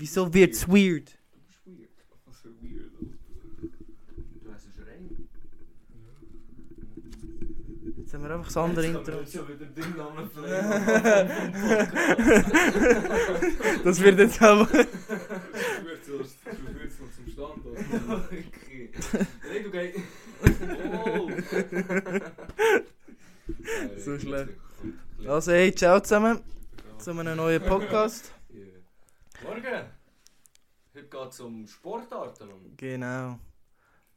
Wieso wird's weird? Jetzt haben wir einfach das andere Intro. Das wird jetzt aber. Okay. Nein, du gehst. Oh! So schlecht. Also, hey, ciao zusammen zu einem neuen Podcast. Morgen! Geht um Sportarten. und- Genau.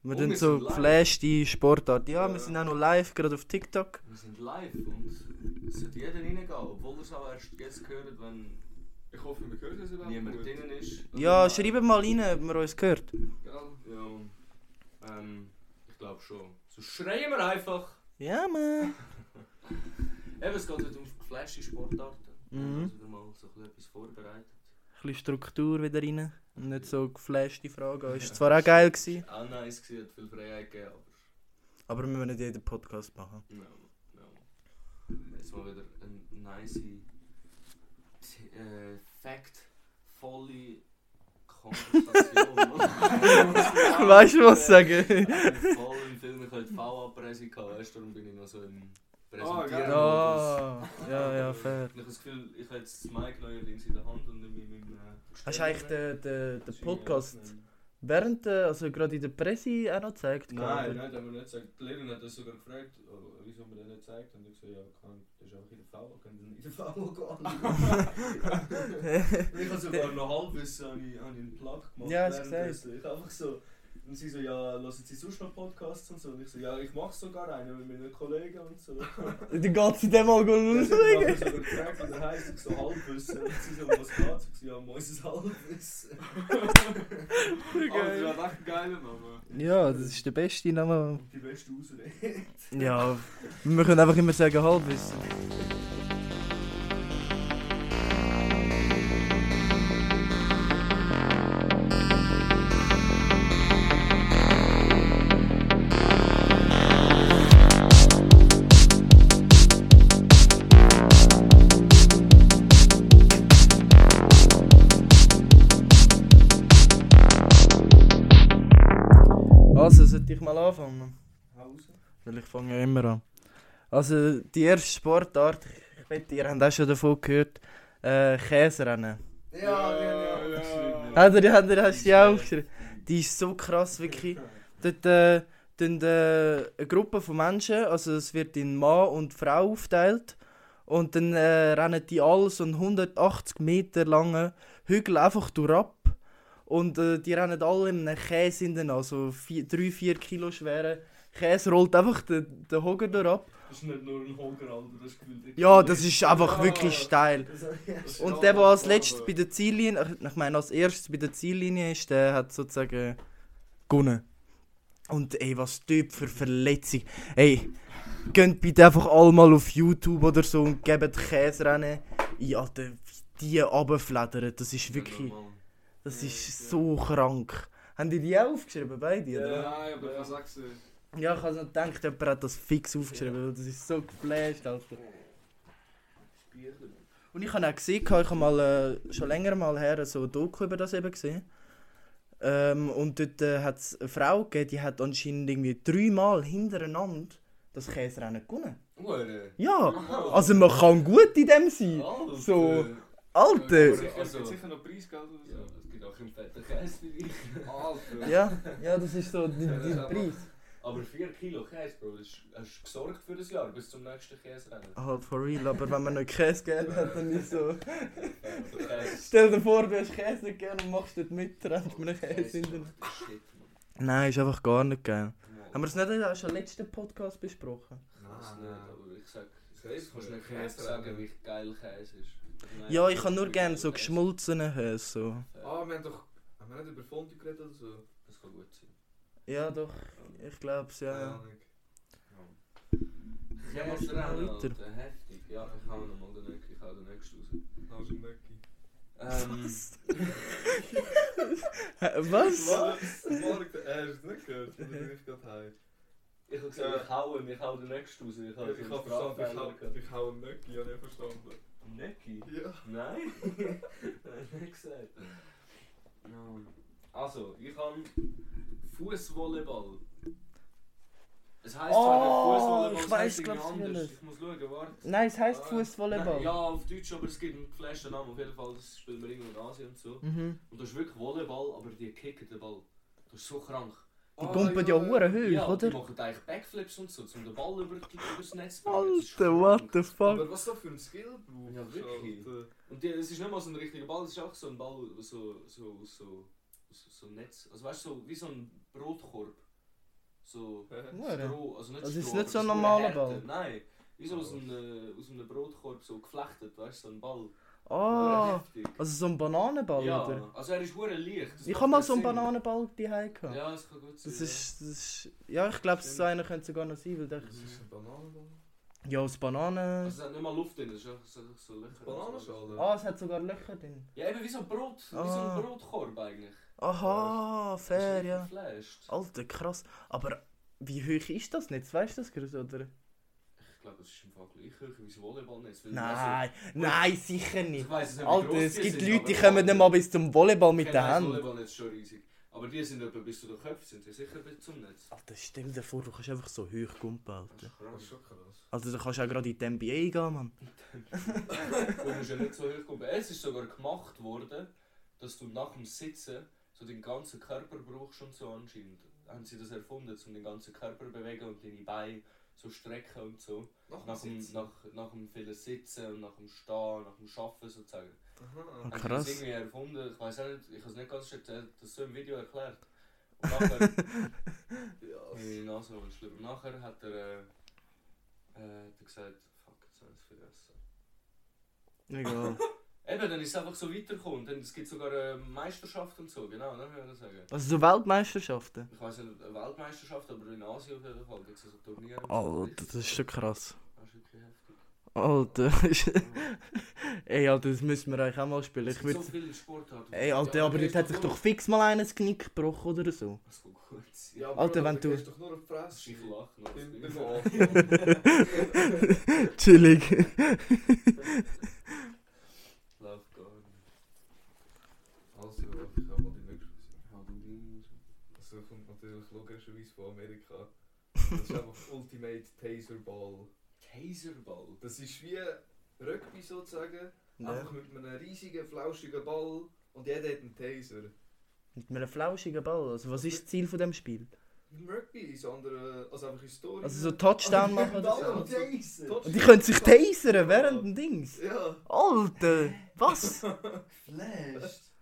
Wir wir so sind live. geflashte Sportart. Ja, wir Ja. sind auch noch live, gerade auf TikTok. Wir sind live und es sollte jeder reingehen, obwohl er es auch erst jetzt gehört, wenn Ich hoffe, wir hören es überhaupt niemand gut. drinnen ist. Ja, schreibt mal rein, ob man uns gehört. Gell? Ja, ähm, ich glaube schon. So schreien wir einfach. Ja, man. Eben, es geht heute um geflashte Sportarten. Mhm. Also wieder mal so ein bisschen etwas vorbereitet. Ein bisschen Struktur wieder rein. Und nicht so geflashte Fragen. Ist zwar auch geil gewesen, Auch nice gewesen, hat viel Freiheit gegeben, aber... aber wir müssen nicht jeden Podcast machen. No, no. Jetzt mal wieder eine nice, äh, fact-volle Konversation. Weißt du, was ich sagen? Voll im Film, ich hatte VA-Präsi, weißt du, darum bin ich noch so im Präsentieren. geil. Ja, ja, ja, fair. Ich habe das Gefühl, ich habe jetzt das Mic neuerdings in der Hand und nicht mehr in meinem... Äh, Hast du eigentlich den, den, den Maschine Podcast während, der- also gerade in der Presse auch noch gezeigt? Nein, oder? nein, da haben wir nicht gesagt. Die Lehrerin hat das sogar gefragt, oh, wieso man den nicht zeigt. Und ich gesagt, ja, kann, das ist einfach in der VA, können Sie in der VA gehen. ich habe sogar noch Halbwissen ich einen Plug gemacht. Ja, hast du. Ich einfach so, und sie so, ja, hören Sie sonst noch Podcasts und so. Und ich so, ja, ich mache sogar einen mit meinen Kollegen und so. Die ganze dem mal Ja, haben nachher sogar gefragt, wie der heisst, ich so Halbwissen. Und sie so, was geht's? Ich so, ja, Moises Halbwissen. Aber das war echt ein geiler Name. Ja, das ist der beste Name. Die beste Ausrede. Ja, wir können einfach immer sagen Halbwissen. Mal anfangen? Hause. Weil ich fange ja immer an. Also die erste Sportart, ich wette, ihr habt auch schon davon gehört, äh, Käserennen. Ja, ja, ja, ja. Habt ihr, die- habt ihr, hast du die auch aufgeschrieben? Die ist so krass, wirklich. Dort äh, tun, äh, eine Gruppe von Menschen, also es wird in Mann und Frau aufgeteilt. Und dann äh, rennen die alle so einen 180 Meter langen Hügel einfach durchab. Und äh, die rennen alle in einem Käse in den also 3-4 Kilo schweren Käse rollt einfach den, den Hoger durchab. Das ist nicht nur ein Hoger, Alter, das ist gefühlt. Ja, das ist einfach Ja. wirklich steil. Und der, der als letztes bei der Ziellinie, ich meine als erstes bei der Ziellinie ist, der hat sozusagen gewonnen. Und ey, was Typ für Verletzung. Ey, geht bitte einfach alle mal auf YouTube oder so und gebt Käserennen. Ja, Alter, wie die runterfledern, das ist wirklich, das ist so krank. Haben die die auch aufgeschrieben, beide? Ja. oder? Nein, aber was sagst du? Ja, ich habe noch gedacht, jemand hat das fix aufgeschrieben, weil das ist so geflasht, Alter. Und ich habe auch gesehen, ich habe mal äh, schon länger mal her so ein Doku über das eben gesehen. Ähm, und dort äh, hat es eine Frau gegeben, die hat anscheinend irgendwie dreimal hintereinander das Käserennen gewonnen. Ja, also man kann gut in dem sein. So, Alter! Also- also, sicher noch Preisgeld oder Ja, so. es gibt auch einen fetten Käse. Alter. Ja, ja, das ist so die, die Preis. Aber 4 Kilo Käse, Bro, das hast du gesorgt für das Jahr bis zum nächsten Käserennen. Halt for real, aber wenn man noch Käse gegeben hat, dann ist so. Stell dir vor, du hast Käse nicht gegeben und machst dort mit, rennt mir Käse hinten. Shit, Nein, ist einfach gar nicht geil. Mann. Haben wir es nicht schon im letzten Podcast besprochen? Ich weiß nicht, aber ich sag, ich kannst nicht Käse sagen, wie geil Käse ist. Ja, ich habe nur gerne so geschmolzenen Käse. So. Ah, wir haben doch. Haben wir nicht über Fondue geredet oder so? Das kann gut sein. Ja, doch, ich glaube es, ja. ja. Ahnung. Ja, rennen, weiter. Alter, heftig. Ja, ich hau noch mal den nächsten, ich hau den nächsten raus. Hast du Necki? Ähm, Was? Was? Morgen, er hast es nicht gehört? Oder bin ich gerade heim? ich hab gesagt, ich hau ihn, ich hau den nächsten raus. Ich hab Ich habe verstanden, ich hau- ich hau einen Necki, habe ich verstanden. Necki? Ja. Nein? Nein, nicht gesagt. Ja. Also, ich habe Fußvolleyball. Es heisst Oh, zwar nicht Fußvolleyball, ich es irgendwie glaub's, wie anders. das- Ich muss schauen, warte. Nein, es heisst Ah, Fußvolleyball. Ja, auf Deutsch, aber es gibt einen geflashten Namen. Auf jeden Fall, das spielen wir irgendwo in Asien und so. Mhm. Und das ist wirklich Volleyball, aber die kicken den Ball. Das ist so krank. Die gumpen ja hure hoch, ja, oder? die machen eigentlich Backflips und so, um den Ball über, übers Netz zu. Das Alter, what the fuck? Aber was da für ein Skill braucht. Ja, wirklich. Und die, es ist nicht mal so ein richtiger Ball, es ist auch so ein Ball, so, so, so, so, so ein Netz. Also weißt du, so, wie so ein Brotkorb. So. Stroh, also nicht Also ist Stroh, nicht so ein normaler. Ball? Nein, wie so aus einem, äh, aus einem Brotkorb so geflechtet, weißt du, so ein Ball. Ah, heftig. also so ein Bananenball, ja, oder? also er ist hure leicht. das Ich habe mal so einen Sinn. Bananenball daheim gehabt. Ja, das kann gut sein. Das ist, das ist, ja, ich glaube, so einer könnte sogar noch sein, weil der, Das ist ein Bananenball. ja, aus Bananen... Also es hat nicht mal Luft drin, es ist einfach so, so Löcher. Bananenschale? Ah, es hat sogar Löcher drin. Ja, eben wie so ein Brot, wie so Ah. ein Brotkorb eigentlich. Aha, fair, ja. geflasht. Alter, krass. Aber wie hoch ist das nicht? Weißt du das gerade, oder? Ich glaube, das ist im Fall gleich hoch wie das Volleyballnetz. Nein, nein, sicher Also, nicht. ich weiss es nicht, Alter, es gibt sind, Leute, die kommen nicht mal bis zum Volleyball mit der kenne das Hand. Volleyballnetz ist schon riesig. Aber die sind etwa bis zu den Köpfen, sind die sicher bis zum Netz. Alter, stell dir vor, du kannst einfach so hoch kumpen, Das Alter. ist Das krass. ist schon krass. Also du kannst auch gerade in die NBA gehen, Mann. Du musst ja nicht so hoch kommen. Es ist sogar gemacht worden, dass du nach dem Sitzen so den ganzen Körper brauchst und so anscheinend. Haben sie das erfunden, um den ganzen Körper zu bewegen und deine Beine so strecken und so. Nach dem, Sitzen. nach, nach dem vielen Sitzen und nach dem Stehen, nach dem Schaffen sozusagen. Aha. Ah, Haben sie krass. das irgendwie erfunden? Ich weiß auch nicht, ich habe es nicht ganz erzählt, das ist so im Video erklärt. Und nachher, Ja. meine Nase war schlimm. Nachher hat er, äh, äh, hat er gesagt, fuck, jetzt habe ich es vergessen. Egal. Eben, dann ist es einfach so weitergekommen. Dann, es gibt sogar eine Meisterschaft und so, genau, ne, würde ich sagen. Also so Weltmeisterschaften. Ich weiß nicht, eine Weltmeisterschaft, aber in Asien auf jeden Fall gibt es so Turniere. und. Alter, das ist schon krass. Das ist wirklich heftig. Alter. Ey, Alter, das müssen wir eigentlich auch mal spielen. Es Ich gibt würd... so viele Sportarten. Ey, Alter, Ja, aber aber dort der hat sich doch fix mal eines Knick gebrochen oder so. Das kommt gut. Ja, Alter, Bro, wenn du du- doch nur auf Fresse. Ich lache noch. Im bin ich. Chillig. Läuft gar nicht. Also, ich habe mal die nächste. Ja, du Ding. Also kommt natürlich logischerweise von Amerika. Das ist einfach Ultimate Taser Ball. Taserball. Das ist wie Rugby sozusagen. Ja. Einfach mit einem riesigen, flauschigen Ball und jeder hat einen Taser. Mit einem flauschigen Ball. Also was ist das Ziel von dem Spiel? Im Rugby ist andere, also einfach Historie. Also so Touchdown machen oder so? Taser. Und die können sich tasern während dem Dings. Ja. Alter, was? Flashed.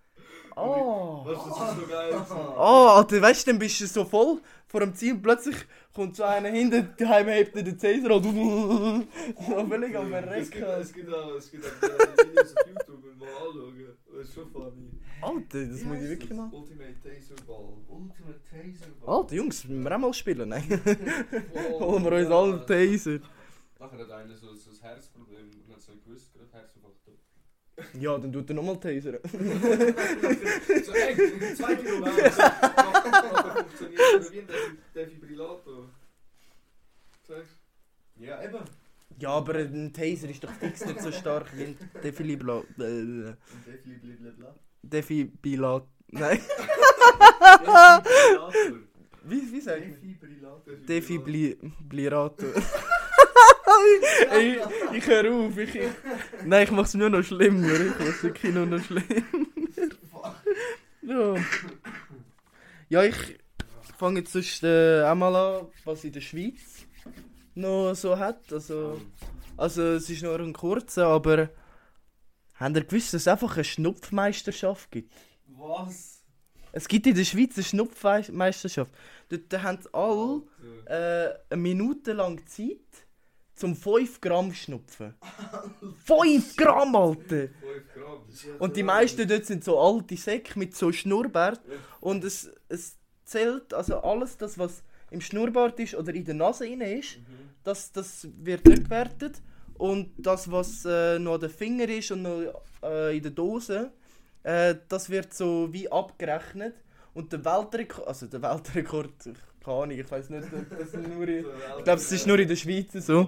Oh. Was, das ist so geil. Oh, Alter, weißt du, dann bist du so voll vor dem Ziel plötzlich kommt so einer hinten, daheim hebt er den Taser und so völlig am Verrecken. es gibt auch, äh, Videos auf YouTube und mal anschauen. Das ist schon funny. Alter, das muss ich wirklich mal. Ultimate Taser Ball. Ultimate Taserball. Alter, Jungs, müssen wir auch mal spielen, nein? Holen wir uns alle Taser. Nachher hat einer so, so ein Herzproblem und hat so gewusst, gerade. Ja, dann tut er nochmal Taser. So, ey, Zweite Runde. Aber funktioniert wie ein Defi- Defibrillator. Sagst Ja, eben. Ja, aber ein Taser ist doch fix nicht so stark wie ein Defibila... Äh, Und Defi blablabla. Defibrillator. Nein, Defibrillator. wie, wie sagt man? Defibrillator. Defibrillator. Ey, ich höre auf. Ich, ich, nein, ich mach's nur noch schlimmer. Ich mach's wirklich nur noch schlimmer. ja. ja, ich fange jetzt sonst äh, auch mal an, was in der Schweiz noch so hat. Also, also es ist nur ein kurzer, aber habt ihr gewusst, dass es einfach eine Schnupfmeisterschaft gibt? Was? Es gibt in der Schweiz eine Schnupfmeisterschaft. Dort haben alle äh, eine Minute lang Zeit zum 5 Gramm schnupfen. 5 Gramm, Alter! 5 Gramm. Und die meisten dort sind so alte Säcke mit so Schnurrbart. Und es, es zählt, also alles das, was im Schnurrbart ist oder in der Nase rein ist, das, das wird nicht gewertet. Und das, was äh, noch an den Finger ist und noch äh, in der Dose, äh, das wird so wie abgerechnet. Und der Weltrekord, also der Weltrekord, keine Ahnung, ich weiß nicht, ob das nur in, ich glaube, es ist nur in der Schweiz so.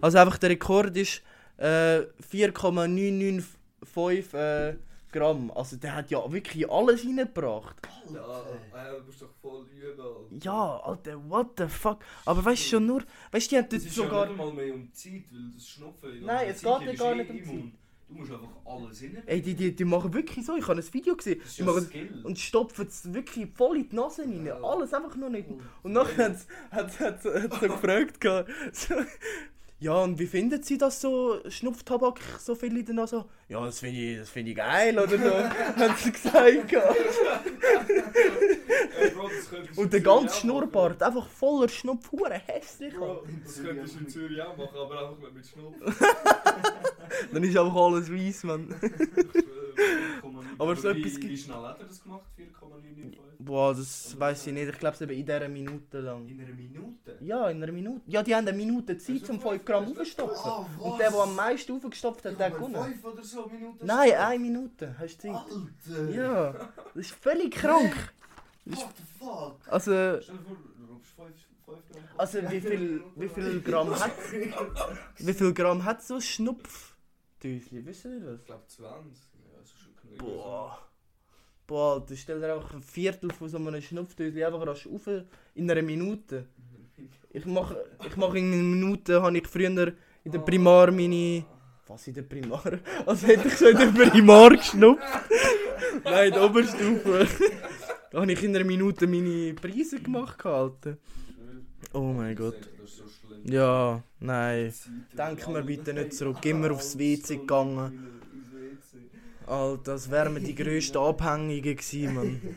Also einfach der Rekord ist äh, 4,995 äh, Gramm. Also der hat ja wirklich alles reingebracht. Ja, äh, du bist doch voll übel. Alter. Ja, Alter, what the fuck. Aber weißt du schon nur, weißt du, die haben Das dort ist ja sogar... nicht einmal mehr um Zeit, weil das Schnupfen... Nein, es geht ja gar nicht um um Zeit. Du musst einfach alles rein. Ey, die, die, die machen wirklich so, ich habe ein Video gesehen, Das ist die ja machen Skill. und stopfen es wirklich voll in die Nase rein. Ja. Alles einfach nur nicht. Und nachher hat hat so gefragt, so, ja und wie finden Sie das so, Schnupftabak so viel in der Nase? Ja, das finde ich, das finde ich geil oder so, haben sie gesagt. Und der ganze auch. Schnurrbart, einfach voller Schnupf, hure hässlich. Bro, das könntest du in Zürich auch machen, aber einfach mit Schnupfen. Dann ist einfach alles weiss, man. Aber so wie, etwas gibt- Wie schnell hat er das gemacht? 4,95? Boah, das weiß ich nicht, ich glaube es eben in dieser Minute lang. In einer Minute? Ja, in einer Minute. Ja, die haben eine Minute Zeit, um 5 Gramm aufzustopfen. Ah, Und der, der am meisten aufgestopft hat, der gewonnen. 5 oder so Minuten? Nein, eine Minute, hast du Zeit. Alter! Ja, das ist völlig krank. What the fuck? Also, Stell dir vor, du brauchst 5 Gramm. also wie viel, wie viel Gramm hat wie viel Gramm hat so Schnupfdöschen? Wisst ihr das? Ich glaube 20. Schon knapp. Boah. Boah, Alter, stell dir einfach ein Viertel von so einem Schnupfdöschen einfach rasch auf in einer Minute. Ich mache ich mach in einer Minute, habe ich früher in der Primar meine... Was in der Primar? Also hätte ich schon in der Primar geschnupft. Nein, in der Oberstufe. Da habe ich in einer Minute meine Preise gemacht, Alter. Oh mein Gott. So. Ja, nein. Denk mir bitte nicht zurück. Immer aufs WC gegangen. Alter, das wären die grössten Abhängigen gewesen, Mann.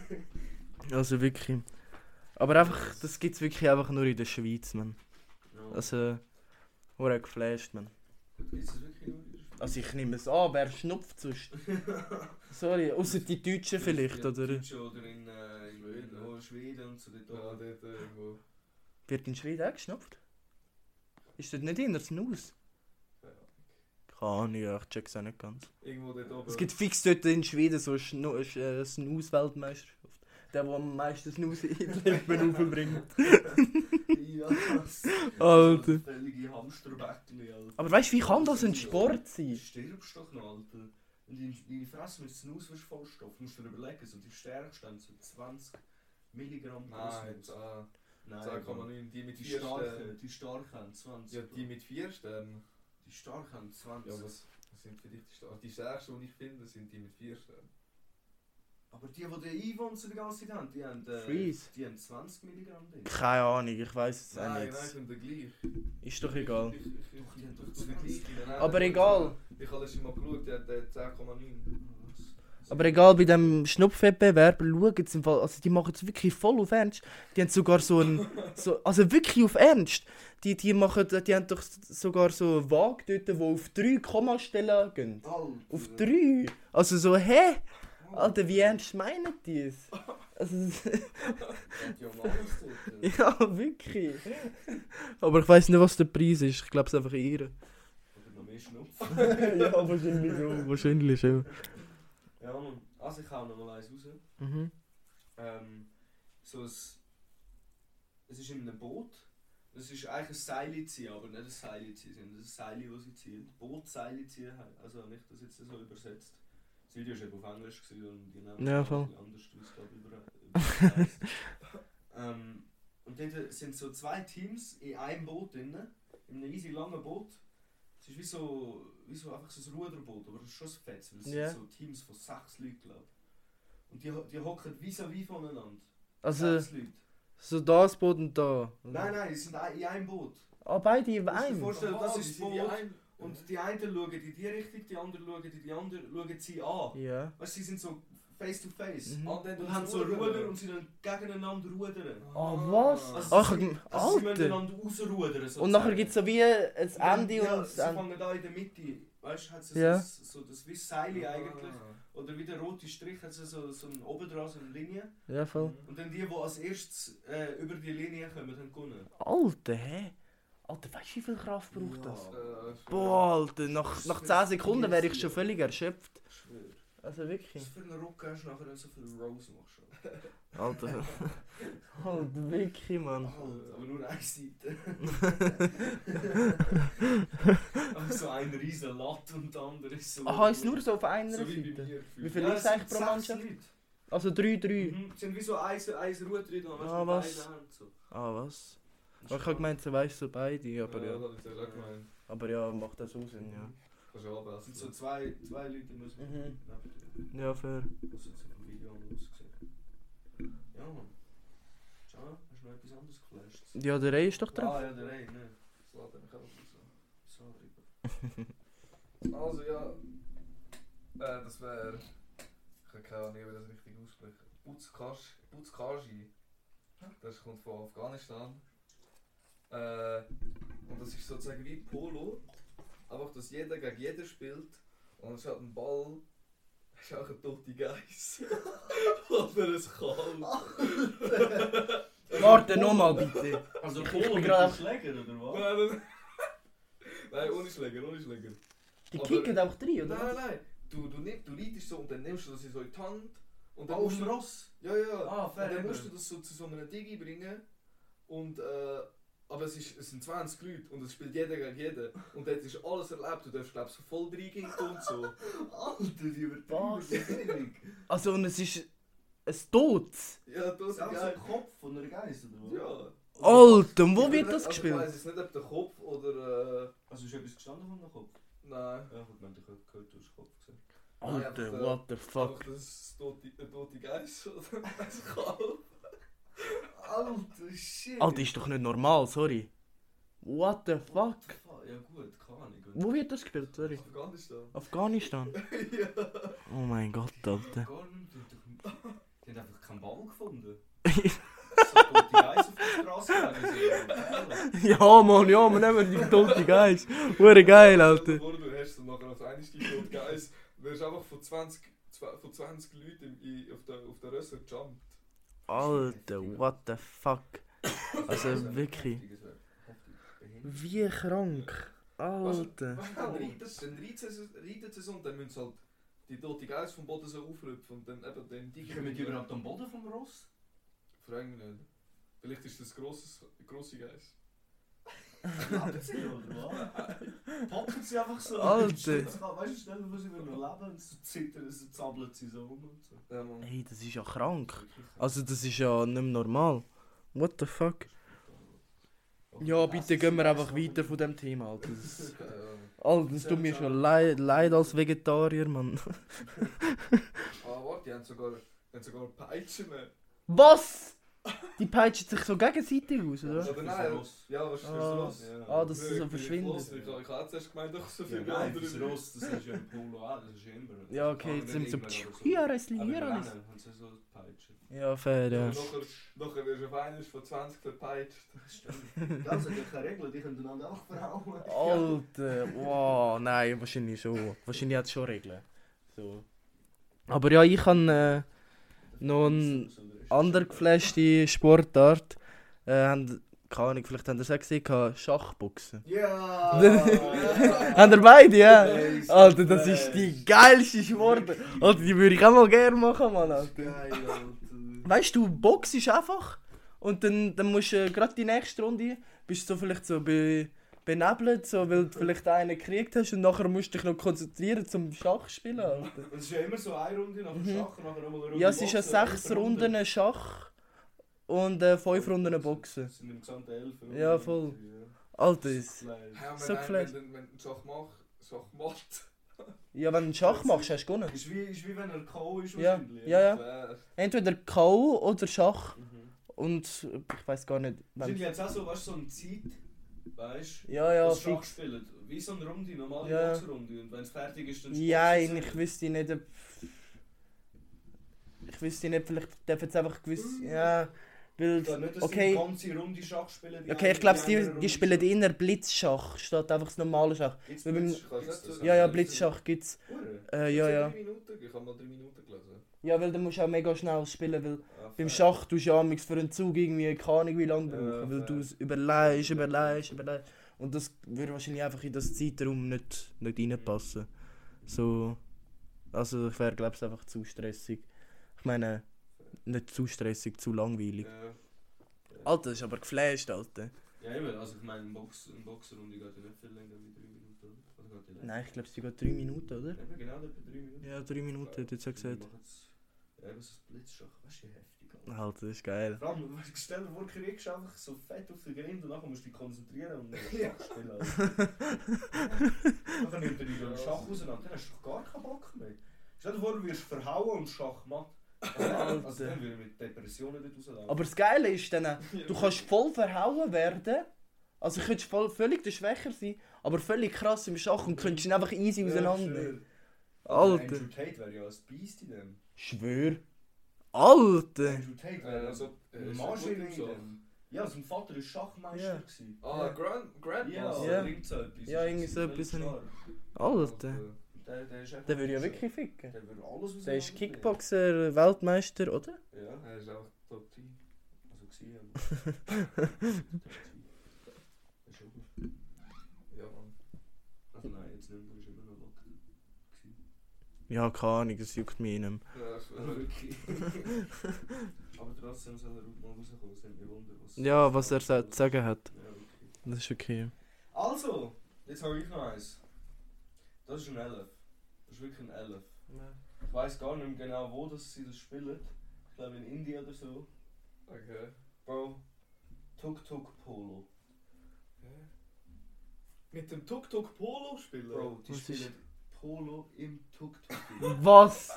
Also wirklich. Aber einfach, das gibt's wirklich einfach nur in der Schweiz, man. Also, hure geflasht, man. Ist das wirklich nur in der Schweiz? Also ich nehme es an, wer schnupft sonst? Sorry, außer die Deutschen vielleicht, Ja, oder? Deutsche oder in, äh, in Schweden. Schweden und so. Dort Ja, auch. dort irgendwo. Wird in Schweden auch geschnupft? Ist das nicht in der Snus? Keine Ahnung, ja, ich check's auch nicht ganz. Irgendwo dort oben. Es gibt fix dort in Schweden so eine äh, Snus-Weltmeisterschaft. Der, der am meisten Snus in die Lippen aufbringt. Ja, Alter. Völlige Hamsterbäckchen, Alter. Aber weißt du, wie kann das ein Sport Du sein? stirbst doch noch, Alter. Du deine Fresse mit Snus wirst vollstopfen, musst du dir überlegen, so die stärksten haben so 20 Milligramm pro Nein, Snus. ah, Nein, 2,9. Die mit die 4 starken, Sternen. die starken haben 20. Ja, die mit 4 Sternen. Die starken haben 20. Ja, was, sind für dich die Sternen? Die stärksten, die ich finde, sind die mit 4 Sternen. Aber die, die den Einwand so die ganze Zeit haben, die haben, äh, Freeze. die haben 20 Milligramm drin. Keine Ahnung, ich weiß es auch Nein, nicht. nein, ich finde gleich. Ist doch egal. Ich, ich, ich, Doch, die haben doch ich, 20. Nein, Aber egal. Ich habe letztes Mal geschaut, der hat äh, 10,9. Aber egal, bei dem Schnupfwettbewerb, schauen sie im Fall, also die machen es wirklich voll auf Ernst. Die haben sogar so ein, so, also wirklich auf Ernst. Die, die machen, die haben doch sogar so eine Waage dort, die auf drei Kommastellen gehen. Alter. Auf drei? Also so, hä? Alter, wie ernst meinen die es? Also, ja, wirklich. Aber ich weiß nicht, was der Preis ist. Ich glaube, es ist einfach ihre. Oder noch mehr Schnupfen. ja, wahrscheinlich schon. Wahrscheinlich schon. Ja, Mann. Also ich hau noch mal eins raus. Mhm. Ähm, so ein, es ist in einem Boot. Es ist eigentlich ein Seil ziehen, aber nicht ein Seil ziehen, sondern ein Seil, das sie ziehen. Bootseil ziehen, also habe ich das jetzt so übersetzt. Das Video war eben auf Englisch und die nehmen Ja, voll. anders, es glaube ich über, über ähm, Und dort sind so zwei Teams in einem Boot drin, in einem easy langen Boot. Es ist wie so, wie so einfach so ein Ruderboot, aber es ist schon ein Fetz, weil es Ja. sind so Teams von sechs Leuten, glaube ich. Und die, die hocken vis-à-vis voneinander. Also, Sechs Leute. so das Boot und da. Nein, nein, sie sind ein- in einem Boot. Ah, beide in einem? vorstellen, das ist das Boot. ein- Und die einen schauen in die Richtung, die anderen schauen in die andere, schauen sie an. Ja. Weißt du, sie sind so face to face. Mhm. Dann Und tun haben sie so. Ruder und sie dann gegeneinander rudern. Ah, was? Also Ach, sie, Alter. also sie müssen einander rausrudern. Und nachher gibt es so wie ein Ende ja, und sie Ende. fangen da in der Mitte. Weißt du, hat sie Ja. so, so das wie Seil eigentlich. Ah. Oder wie der rote Strich hat sie so, so ein oben dran, so eine Linie. Ja, voll. Und dann die, die als erstes äh, über die Linie kommen, haben gewonnen. Alter, hä? Alter, weißt du, wie viel Kraft braucht das? Äh, Boah, Alter, nach, nach 10 Sekunden wäre ich schon völlig erschöpft. Ich Also Was wirklich. für einen Ruck hast du nachher, wenn du so viel Rose machst? Alter. Alter, wirklich, Mann. Alter, aber nur eine Seite. Aber so ein riesen Latt und der andere ist so... Aha, ist nur so auf einer so wie bei Seite? mir gefühlt. Wie viel Ja, ist es eigentlich sind pro Mannschaft? Leute. Also 3, 3. Mhm. Es sind wie so ein, ein Ruhe drin, Ah, weißt du, was? Hände so. Ah, was? Ich habe gemeint, du weißt so beide, aber ja, ja. das hab ich zuerst auch gemeint. Aber ja, macht das auch Sinn, ja. Kannst du aber, es sind so zwei, zwei Leute müssen Mhm. neben dir. Ja, fair. Das hat so vom Video an ausgesehen. Ja, Mann. Schau, hast du noch etwas anderes geflasht? Ja, der Ray ist doch drauf. Ah, ja, der Ray, ne. Das lädt mich auch so. So drüber. also, ja. Äh, das wäre. Ich habe keine Ahnung, wie das richtig aussprechen. Buzkash, Buzkashi. Das kommt von Afghanistan. Äh, und das ist sozusagen wie Polo. Einfach, dass jeder gegen jeden spielt. Und es hat ein Ball. ist auch eine tote Geiss. Oder ein Kalb. Warte nochmal bitte. Also Ich Polo bin mit dem Schläger, oder was? Nein, nein, nein, ohne Schläger, ohne Schläger. Die kicken auch drin, oder? Nein, was? nein, du, du, nimm, du leitest so und dann nimmst du das in so in die Hand. Und dann auf musst du, Ross? ja, ja, Ah, und fair. dann musst du das so zu so einem Digi bringen. Und, äh, aber es, ist, es sind 20 Leute und es spielt jeder gegen jeden. Und dort ist alles erlebt. Du darfst, glaubst so voll reingehen und so. Alter, die übertrieben. Also, und es ist ein Tod. Ja, das ist so geil. ein Kopf von einer Geiss, oder was? Ja. Alter, und wo Ich wird weiß- das also Ich gespielt? weiß jetzt nicht, ob der Kopf oder. Äh, Also ist etwas gestanden von dem Kopf? nein. Ja, gut, man, ich habe gehört, du hast Kopf gesehen. Alter, what the fuck? Einfach das ist tote, tote Geiss oder ein Kalb. Alter, shit. Alter, ist doch nicht normal, sorry. What the fuck? Ja gut, keine Ahnung. Wo wird das gespielt, sorry? Afghanistan. Afghanistan? ja. Oh mein Gott, Alter. Gar nicht. Die haben die einfach keinen Ball gefunden. so tote Geiss auf der Straße ja, Mann, ja, wir nehmen die tote Geist. Hure geil, Alter. Du hast dann nachher auf einmal die tote Geiss. Du hast einfach von 20, zwei- von 20 Leuten auf der, auf der Rösser gejumpt. Alter, what the fuck? Also wirklich. Wie krank. Alter. Dann reitet es und dann müssen sie halt die tote Geiss vom Boden so aufrüpfen und dann eben den Die kommen die überhaupt am Boden vom Ross? Frag mich nicht. Vielleicht ist das grosses, grosse Geiss. Leben sie oder was? Poppen sie einfach so. Alter. Weißt du, sie würden noch leben und so zittern, so zappeln sie so rum und so. Ja, Mann. Ey, das ist ja krank. Also, das ist ja nicht mehr normal. What the fuck? Ja, bitte gehen wir einfach weiter von dem Thema, Alter. Das, Alter, das tut mir schon leid, leid als Vegetarier, Mann. ah, warte, die haben sogar, haben sogar Peitschen. Was? Die peitschen sich so gegenseitig aus, oder? Oder nein, ja, was ist das Ah. los? Ah, dass sie Nö, so los. Ich, habe zuerst gemeint, doch so Ja, viele nein, andere. fürs Ross, das ist ja ein Polo auch, das ist immer. Ja, okay, jetzt sind wir so. Aber Hier, Aber sie so Peitschen. Ja, fair, ja. Und nachher, wirst du auf einmal von 20 verpeitscht. Das sind ja keine Regeln, die können einander auch verhauen. Alter, wow, nein, wahrscheinlich schon. Wahrscheinlich hat es schon Regeln. So. Aber ja, ich kann äh, noch eine andere geflashte Sportart. Äh, haben, keine Ahnung, vielleicht habt ihr es auch gesehen, Schachboxen. Ja! Habt ihr beide, ja? Nice, Alter, das ist die geilste Sport. Alter, die würde ich auch mal gerne machen, Mann. Alter. Geil, Alter. Weißt du, Box ist einfach und dann, dann musst du äh, gerade die nächste Runde, bist du so vielleicht so be, benebelt, so, weil du vielleicht einen gekriegt hast und nachher musst du dich noch konzentrieren zum Schach spielen. Alter. Es ist ja immer so eine Runde nach dem Mhm. Schach, nachher nochmal eine Runde Ja, es ist ja sechs Runden Schach und äh, fünf Runden Boxen. Es sind im Gesamten elf. Ja, voll. Alter, ist. Ja, So geflasht. wenn, wenn du Schach machst, Schach macht. Ja, wenn du Schach machst, hast du gewonnen. Ist wie, ist wie wenn er K.O. ist Ja, wahrscheinlich. ja, ja. Entweder K.O. oder Schach Mhm. und ich weiß gar nicht. Wahrscheinlich Wenn, hat es auch so, weißt du, so eine Zeit, weißt du, ja, ja, Schach fix. spielen. Wie so eine Runde, normale Ja. Boxrunde. Und wenn es fertig ist, dann Ja, stoppen sie. ich wüsste nicht, ob. Ich wüsste nicht, vielleicht dürfen sie einfach gewiss. Ja, weil. Ja, nicht, dass Okay. die ganze Runde Schach spielen. die Okay, ich glaube, die, die spielen eher Blitzschach, statt einfach das normale Schach. Weil gibt's nicht, das? Ja, ja, Blitzschach gibt's. Hure. Äh, ja, ja. Drei Minuten? Ich habe mal drei Minuten gelesen. Ja, weil du musst auch mega schnell spielen, weil Ah, beim. Schach tust du ja amigs für einen Zug irgendwie keine Ahnung wie lange Ja, brauchen, weil fair. du es überlegst, überlegst, überlegst. Und das würde wahrscheinlich einfach in das Zeitraum nicht, nicht reinpassen. So. Also ich wäre glaube ich einfach zu stressig. Ich meine, nicht zu stressig, zu langweilig. Ja. Alter, das ist aber geflasht, Alter. Ja, eben, also ich meine, eine Box, Boxerrunde geht ja nicht viel länger wie 3 Minuten, oder? Also geht? Nein, ich glaube, sind gerade drei Minuten, oder? Eben, genau, etwa 3 Minuten. Ja, drei Minuten, hat jetzt ja Wir gesagt. jetzt- Ja, eben so ein Blitzschach, weißt du, wie heftig, Alter. Alter, das ist geil. Vor allem, du, stell dir vor, du kriegst einfach so fett auf den Grind und nachher musst du dich konzentrieren und dann Schach spielen. Alter. Dann nimmt er dich den Schach auseinander, dann hast du doch gar keinen Bock mehr. Stell dir vor, du wirst verhauen und Schachmatt. Also, also dann würde ich mit Depressionen dort rauslaufen. Aber das Geile ist dann, du kannst voll verhauen werden. Also, du könntest voll, völlig der Schwächer sein, aber völlig krass im Schach und könntest ihn einfach easy auseinander. Ja, Alter. Andrew Tate wäre ja ein Beast in dem. Schwör. Alter! Andrew Tate wäre also also, äh, Maschine in dem. Ja, sein Vater war Schachmeister. Gewesen. Ah, Ja. Grand, Ja, Grandmaster. Ja. irgend so etwas. Ja, irgendwie so etwas habe ich- klar. Alter. Der, der, der würde ja wirklich ficken. Der würde alles aus Der ist Kickboxer, Weltmeister, oder? Ja, er ist auch Top 10. Also gesehen. ja, Mann. Also nein, jetzt nicht mehr, ist immer noch locker. Ja, keine Ahnung, das juckt mich einem. Ja, das war wirklich. Aber trotzdem soll er mal rauskommen, es hat was Ja, was er zu sagen hat. Ja, okay. Das ist okay. Also, jetzt habe ich noch eins. Das ist ein Elf ist wirklich ein Elf. Ich weiß gar nicht mehr genau, wo das sie das spielen. Ich glaube in Indien oder so. Okay. Bro, Tuk Tuk Polo. Mit dem Tuk Tuk Polo spielen? Bro, die Was ist- spielen Polo im Tuk Tuk. Was?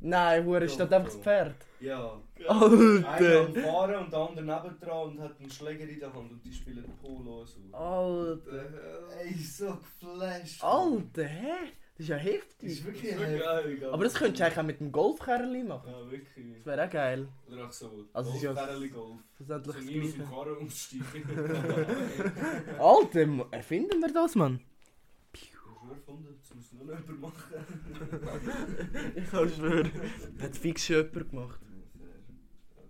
Nein, Hure, Ja, steht einfach das. Pferd. ja. Einer Alter! am Fahren und der andere nebendran und hat einen Schläger in der Hand und die spielen Polo so. Alter! Ey, so geflasht. Alter, hä? Das ist ja Das heftig. ist wirklich Das ist wirklich heftig. Aber das könntest du eigentlich auch mit dem Golfkerli machen. Ja, wirklich. Das wäre auch geil. Oder auch so. Also es ist ja- Golf, Golf. Schlussendlich So das Gleiche. Karren umsteigen. Alter, erfinden wir das, Mann? Ich habe erfunden, das muss nur noch jemand machen. Ich kann schwören. Hat fix schon jemand gemacht.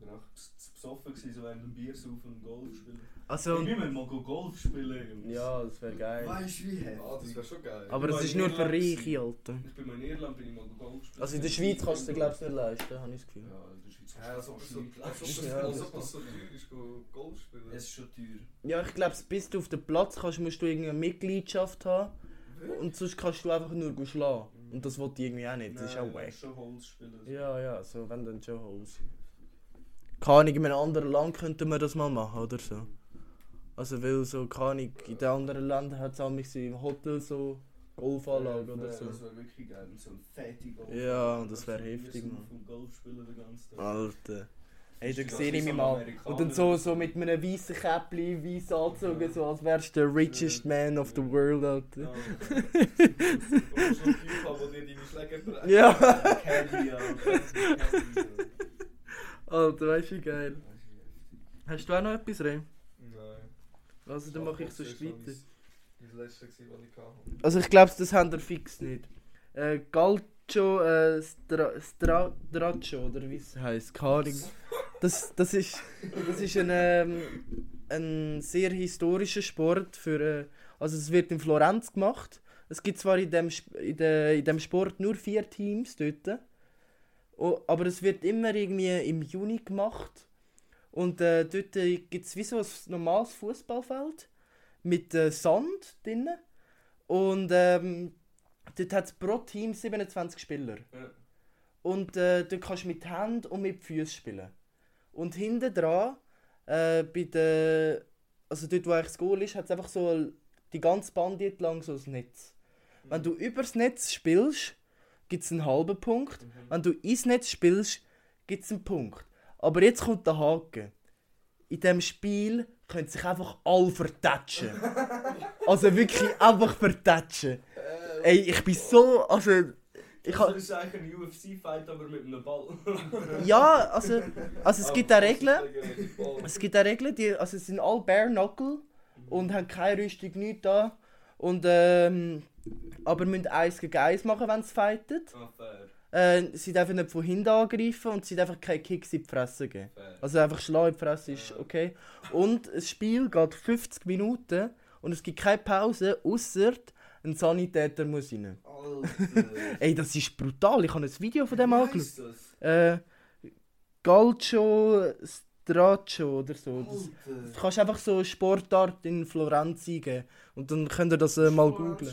Oder auch zu zu besoffen gewesen, so während dem Bier saufen und Golf spielen. Also, Ich will mal go Golf spielen. Jungs. ja, das wäre geil. Weißt du wie heftig? Ah, das wäre schon geil. Aber das Ich ist nur für Reiche, Alter. Ich bin mal in Irland, bin ich mal go Golf spielen. Also in der Schweiz kannst du dir, glaube ich, nicht leisten, habe ich das Gefühl. Ja, in der Schweiz Ja, als ob es so, als ob es- Ja, als das ob es so teuer ist, go Golf spielen. Es ist schon teuer. Ja, ich glaube, bis du auf den Platz kannst, musst du irgendeine Mitgliedschaft haben. Und sonst kannst du einfach nur go schlagen. Und das wollte ich irgendwie auch nicht, das ist auch Nein, wack. schon Holz spielen. Ja, ja, so, wenn dann schon Holz. Keine Ahnung, in einem anderen Land könnten wir das mal machen, oder so. Also, weil so, keine Ahnung, in den anderen Ländern hat es auch so im Hotel so Golfanlage oder so. Das wäre wirklich geil. So ein fette Golf. Ja, das wär heftig, Mann. Vom Golf spielen den ganzen Tag. Alter. Hey, da sehe ich mich mal. Und dann so, so mit einem weißen Käppli, weiß angezogen, so als wärst du der richest man of the world, Alter. Ja. Und so ein Typ, der dir deine Schläger trägt. Ja. Caddy, ja. Alter, weißt du, wie geil. Hast du auch noch etwas, Ray? Nein. Also, dann mache ich so Das weiter. letztes, gewesen, was ich hatte. Also, ich glaube, das haben wir fix nicht. Äh, Galcio äh, Stra Stra Straccio, oder wie es heisst, keine. Das, das ist, das ist ein, ähm, ein sehr historischer Sport. Für, äh, also, es wird in Florenz gemacht. Es gibt zwar in dem, in, de, in dem Sport nur vier Teams dort. Oh, aber es wird immer irgendwie im Juni gemacht. Und äh, dort gibt es wie so ein normales Fußballfeld mit äh, Sand drinnen. Und ähm, dort hat es pro Team 27 Spieler. Ja. Und äh, dort kannst du mit Hand und mit Füßen spielen. Und hinten dran, äh, bei der, also dort wo eigentlich das Goal ist, hat es einfach so die ganze Band entlang so ein Netz. Wenn du übers Netz spielst, gibt es einen halben Punkt. Wenn du ins Netz spielst, gibt es einen Punkt. Aber jetzt kommt der Haken. In diesem Spiel können sich einfach alle vertatschen. also wirklich einfach vertatschen. Ey, ich bin so. Also. Ich Das ist eigentlich ein UFC-Fight, aber mit einem Ball. ja, also, also es gibt auch Regeln. Es gibt auch Regeln, die, also es sind alle Bare Knuckle und haben keine Rüstung, nichts da. Und, ähm, aber müssen eins gegen eins machen, wenn sie fighten. Ah. Äh, sie dürfen nicht von hinten angreifen und sie dürfen einfach keine Kicks in die Fresse geben. fair. Also einfach Schlag in die Fresse ist okay. Und das Spiel geht 50 Minuten und es gibt keine Pause, außer ein Sanitäter muss rein. Ey, das ist brutal. Ich habe ein Video von dem angeschaut. Äh, Calcio Straccio oder so. Das, du kannst einfach so Sportart in Florenz eingeben. Und dann könnt ihr das äh, mal wieder.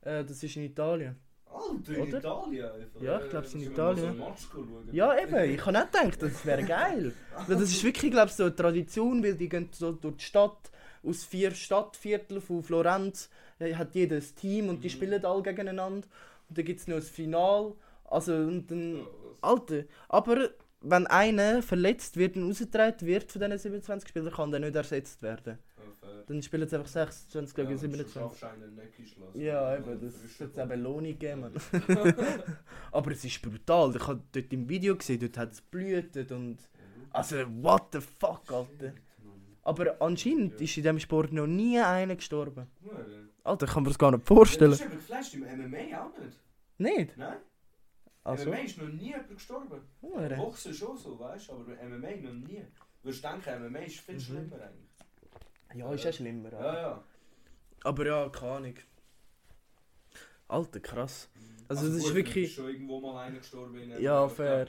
Äh, das ist in Italien. Alter, in Oder? Italien einfach. Ja, ich glaub's in Sollen wir Italien. so? Ja, eben. Ich habe nicht gedacht, das wäre geil. Weil das ist wirklich, glaube ich, so eine Tradition, weil die gehen so durch die Stadt. Aus vier Stadtvierteln von Florenz äh, hat jeder ein Team und die Mhm. spielen alle gegeneinander. Und dann gibt es noch ein Final. Also, und dann... Alter, aber wenn einer verletzt wird und rausgetragen wird von diesen 27 Spielern, kann der nicht ersetzt werden. Fair. Dann spielen sie einfach 26 gegen Ja, 27. Du schaffst einen Neckisch lassen. Ja, eben, das wird es eine Belohnung geben. Mann. aber es ist brutal. Ich habe dort im Video gesehen, dort hat es blutet und... Also, what the fuck, Alter. Aber anscheinend ist in diesem Sport noch nie einer gestorben. Alter, ich kann mir das gar nicht vorstellen. das ist eben geflasht im MMA auch nicht. Nicht? Nein? Also, MMA ist noch nie jemand gestorben. Hure. Boxen schon so, weißt du, aber MMA noch nie. Du würdest denken, MMA ist viel Mhm. schlimmer eigentlich. ja, ist ja schlimmer. Ja, ja. Aber ja, keine Ahnung. Alter, krass. Also, das ist gut, wirklich- ist schon irgendwo mal einer gestorben. Ja, fair.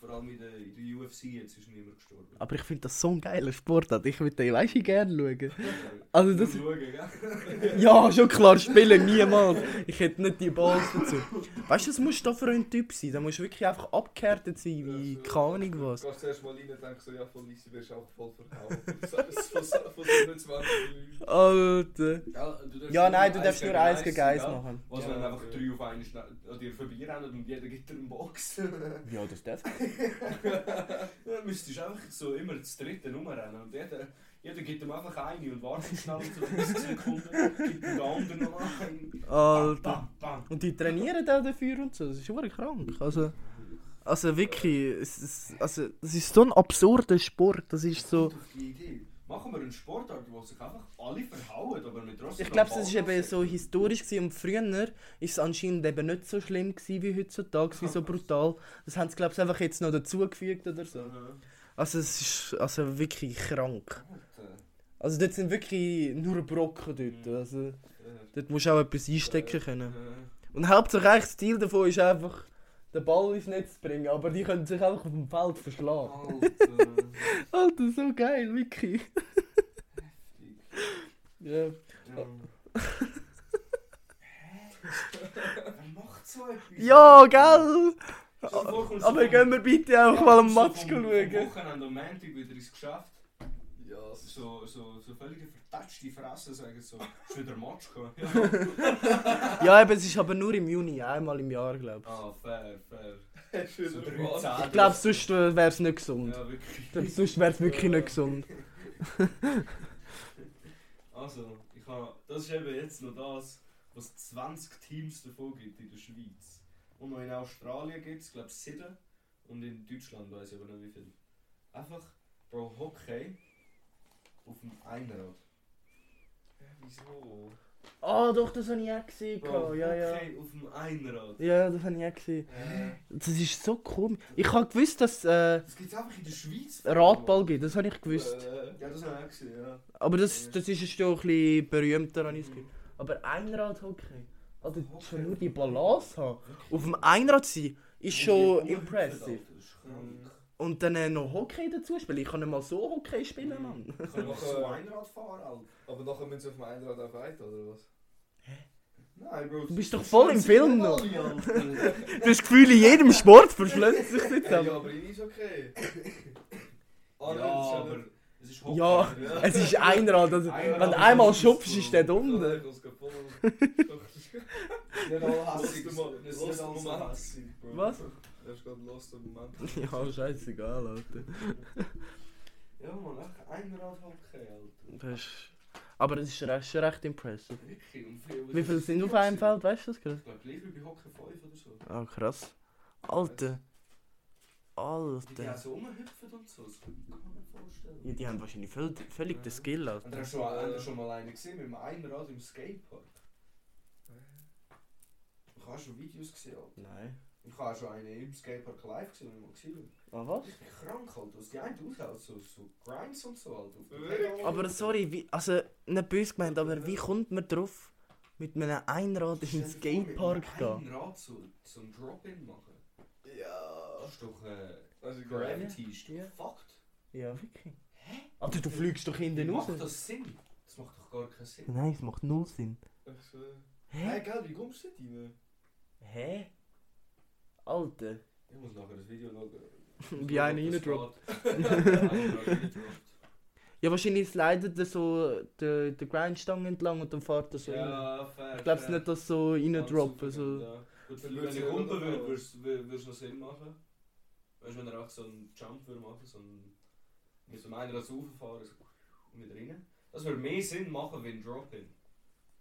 Vor, allem in der, in der UFC jetzt ist niemand gestorben. Aber ich finde das so ein geiler Sport. Alter. Ich würde den, weißt du, gerne schauen. Also das- Nur schauen, gell? Ja, schon klar, spielen niemals. Ich hätte nicht die Balls dazu. Weißt du, das musst du für ein Typ sein. Da musst du wirklich einfach abgehärtet sein, wie keine Ahnung was. Du gehst zuerst mal rein und denkst so, ja, voll easy, wirst auch voll verhauen. Von so- von 27 Leuten. Alter. Ja, du nein, du darfst nur eins gegen eins machen. Was Ja, wenn einfach drei auf einen dir vorbeirennen und jeder gibt dir einen Box. Ja, das darf. Dann müsstest du einfach so immer das dritte rumrennen und jeder, jeder gibt ihm einfach eine und wartet schnell so 30 Sekunden, gibt den anderen noch einen. Alter. Bam, bam, Und die trainieren auch dafür und so. Das ist schon krank. Also, also wirklich, es ist, also, das ist so ein absurder Sport. Das ist so. Auf die Idee. Machen wir einen Sportart, wo sich einfach alle verhauen, aber mit trotzdem Ich glaube, es war eben so historisch gewesen. und früher ist es anscheinend eben nicht so schlimm gewesen wie heutzutage, wie so brutal. Das haben sie glaube ich einfach jetzt noch dazugefügt oder so. Also es ist also wirklich krank. Also dort sind wirklich nur Brocken dort. Mhm. Also dort musst du auch etwas einstecken können. Und hauptsächlich das Ziel davon ist einfach den Ball ins Netz zu bringen, aber die können sich einfach auf dem Feld verschlagen. Alter. Alter, so geil, wirklich. Ja. Ja. Wer macht so etwas? Ja, gell? Aber gehen wir bitte auch mal du Match schauen. Vom Wochenende am Montag wieder ins Geschäft. Ja, es ist So, so, so völlig vertatschte Fresse sagen so, ist wieder gekommen. Ja. Ja, eben, es ist aber nur im Juni, einmal im Jahr, glaube Ah, fair, fair. So den drei Mann. Zähne. ich. Ich glaube, sonst äh, wäre es nicht gesund. Ja, wirklich. Ich sonst wäre es wirklich nicht gesund. Also, ich habe, das ist eben jetzt noch das, was 20 Teams davon gibt in der Schweiz. Und noch in Australien gibt es, glaube ich, 7. Und in Deutschland weiß ich aber nicht wie viel. Einfach Bro Hockey auf dem Einrad. Wieso? Ah, doch, das habe ich auch gesehen. Bro, Ja, ja. Auf dem Einrad. Ja, das habe ich auch gesehen. Äh, Das ist so komisch. Ich habe gewusst, dass es äh, das gibt es einfach in der Schweiz. Radball gibt. Das habe ich gewusst. Äh, Ja, das habe ich auch gesehen, ja. Aber das, das ist schon ein bisschen berühmter, habe ich das Gefühl. Aber Einradhockey. Also schon nur die Balance haben. Auf dem Einrad sein ist schon impressive. Das ist krank. Und dann äh, noch Hockey dazu spielen. Ich kann nicht mal so Hockey spielen, Mann. Ich kann noch so Einrad fahren, Alter. aber nachher müssen sie auf dem Einrad auch weiter, oder was? Nein, Bro. Du bist doch voll im Film noch. Du hast das Gefühl, in jedem Sport verschlänzt sich das Hey, ja, aber ich ist okay. Ah, Ja, ja aber es ist Hockey. Ja, es ist Einrad. Also, Einrad wenn du einmal schubst, ist der Ich dumm. muss voll- Es ist? Du hast gerade los im Moment. Ja, scheißegal, Alter. Ja, man, echt Einrad Hockey, Alter. Das ist... Aber das ist recht, schon recht impressive. Wirklich. Und viel- Wie viele sind auf einem Feld, weißt du das gerade? Ich glaube, lieber bei Hockey 5 oder so. Ah, krass. Alter. Die auch Alter. so rumhüpfen und so. Das kann man mir nicht vorstellen. Ja, die haben wahrscheinlich völ völlig den Skill, Und Alter. hast du schon, hast du schon mal einen gesehen mit einem Einrad im Skatepark? Ich habe schon Videos gesehen, Alter. Nein. Ich habe schon einen im Skatepark live gesehen, den ich mal gesehen Ah, was? habe. Richtig krank, Alter. Was die einen ausschaut, so, so Grinds und so. Auf? Pedal. Aber sorry, wie, also nicht böse gemeint, aber wie kommt man drauf, mit einem Einrad in den Skatepark Mit gehen. einem Rad so, so ein Drop-In machen. Ja. Das ist doch. Äh, Also Gravity ist doch Ja. fucked. Ja, wirklich. Hä? Alter, du fliegst doch hinten raus. macht das Sinn? Das macht doch gar keinen Sinn. Nein, es macht null Sinn. Also, Hä? hey, gell, wie kommst du da rein? Hä? Alter. Ich muss nachher das Video schauen. Wie einer reindroppt. Ja, wahrscheinlich slidet er so die, die Grindstange entlang und dann fährt er so rein. Ja, fair. Ich glaube fair. nicht, dass so reindroppt. Also. ja. Gut, wenn humpen noch würde, würde es noch Sinn machen. Weißt du, wenn er auch so einen Jump würde machen, so einen, mit dem einen das rauffahren, so mit rein. Das würde mehr Sinn machen wie ein Drop-In.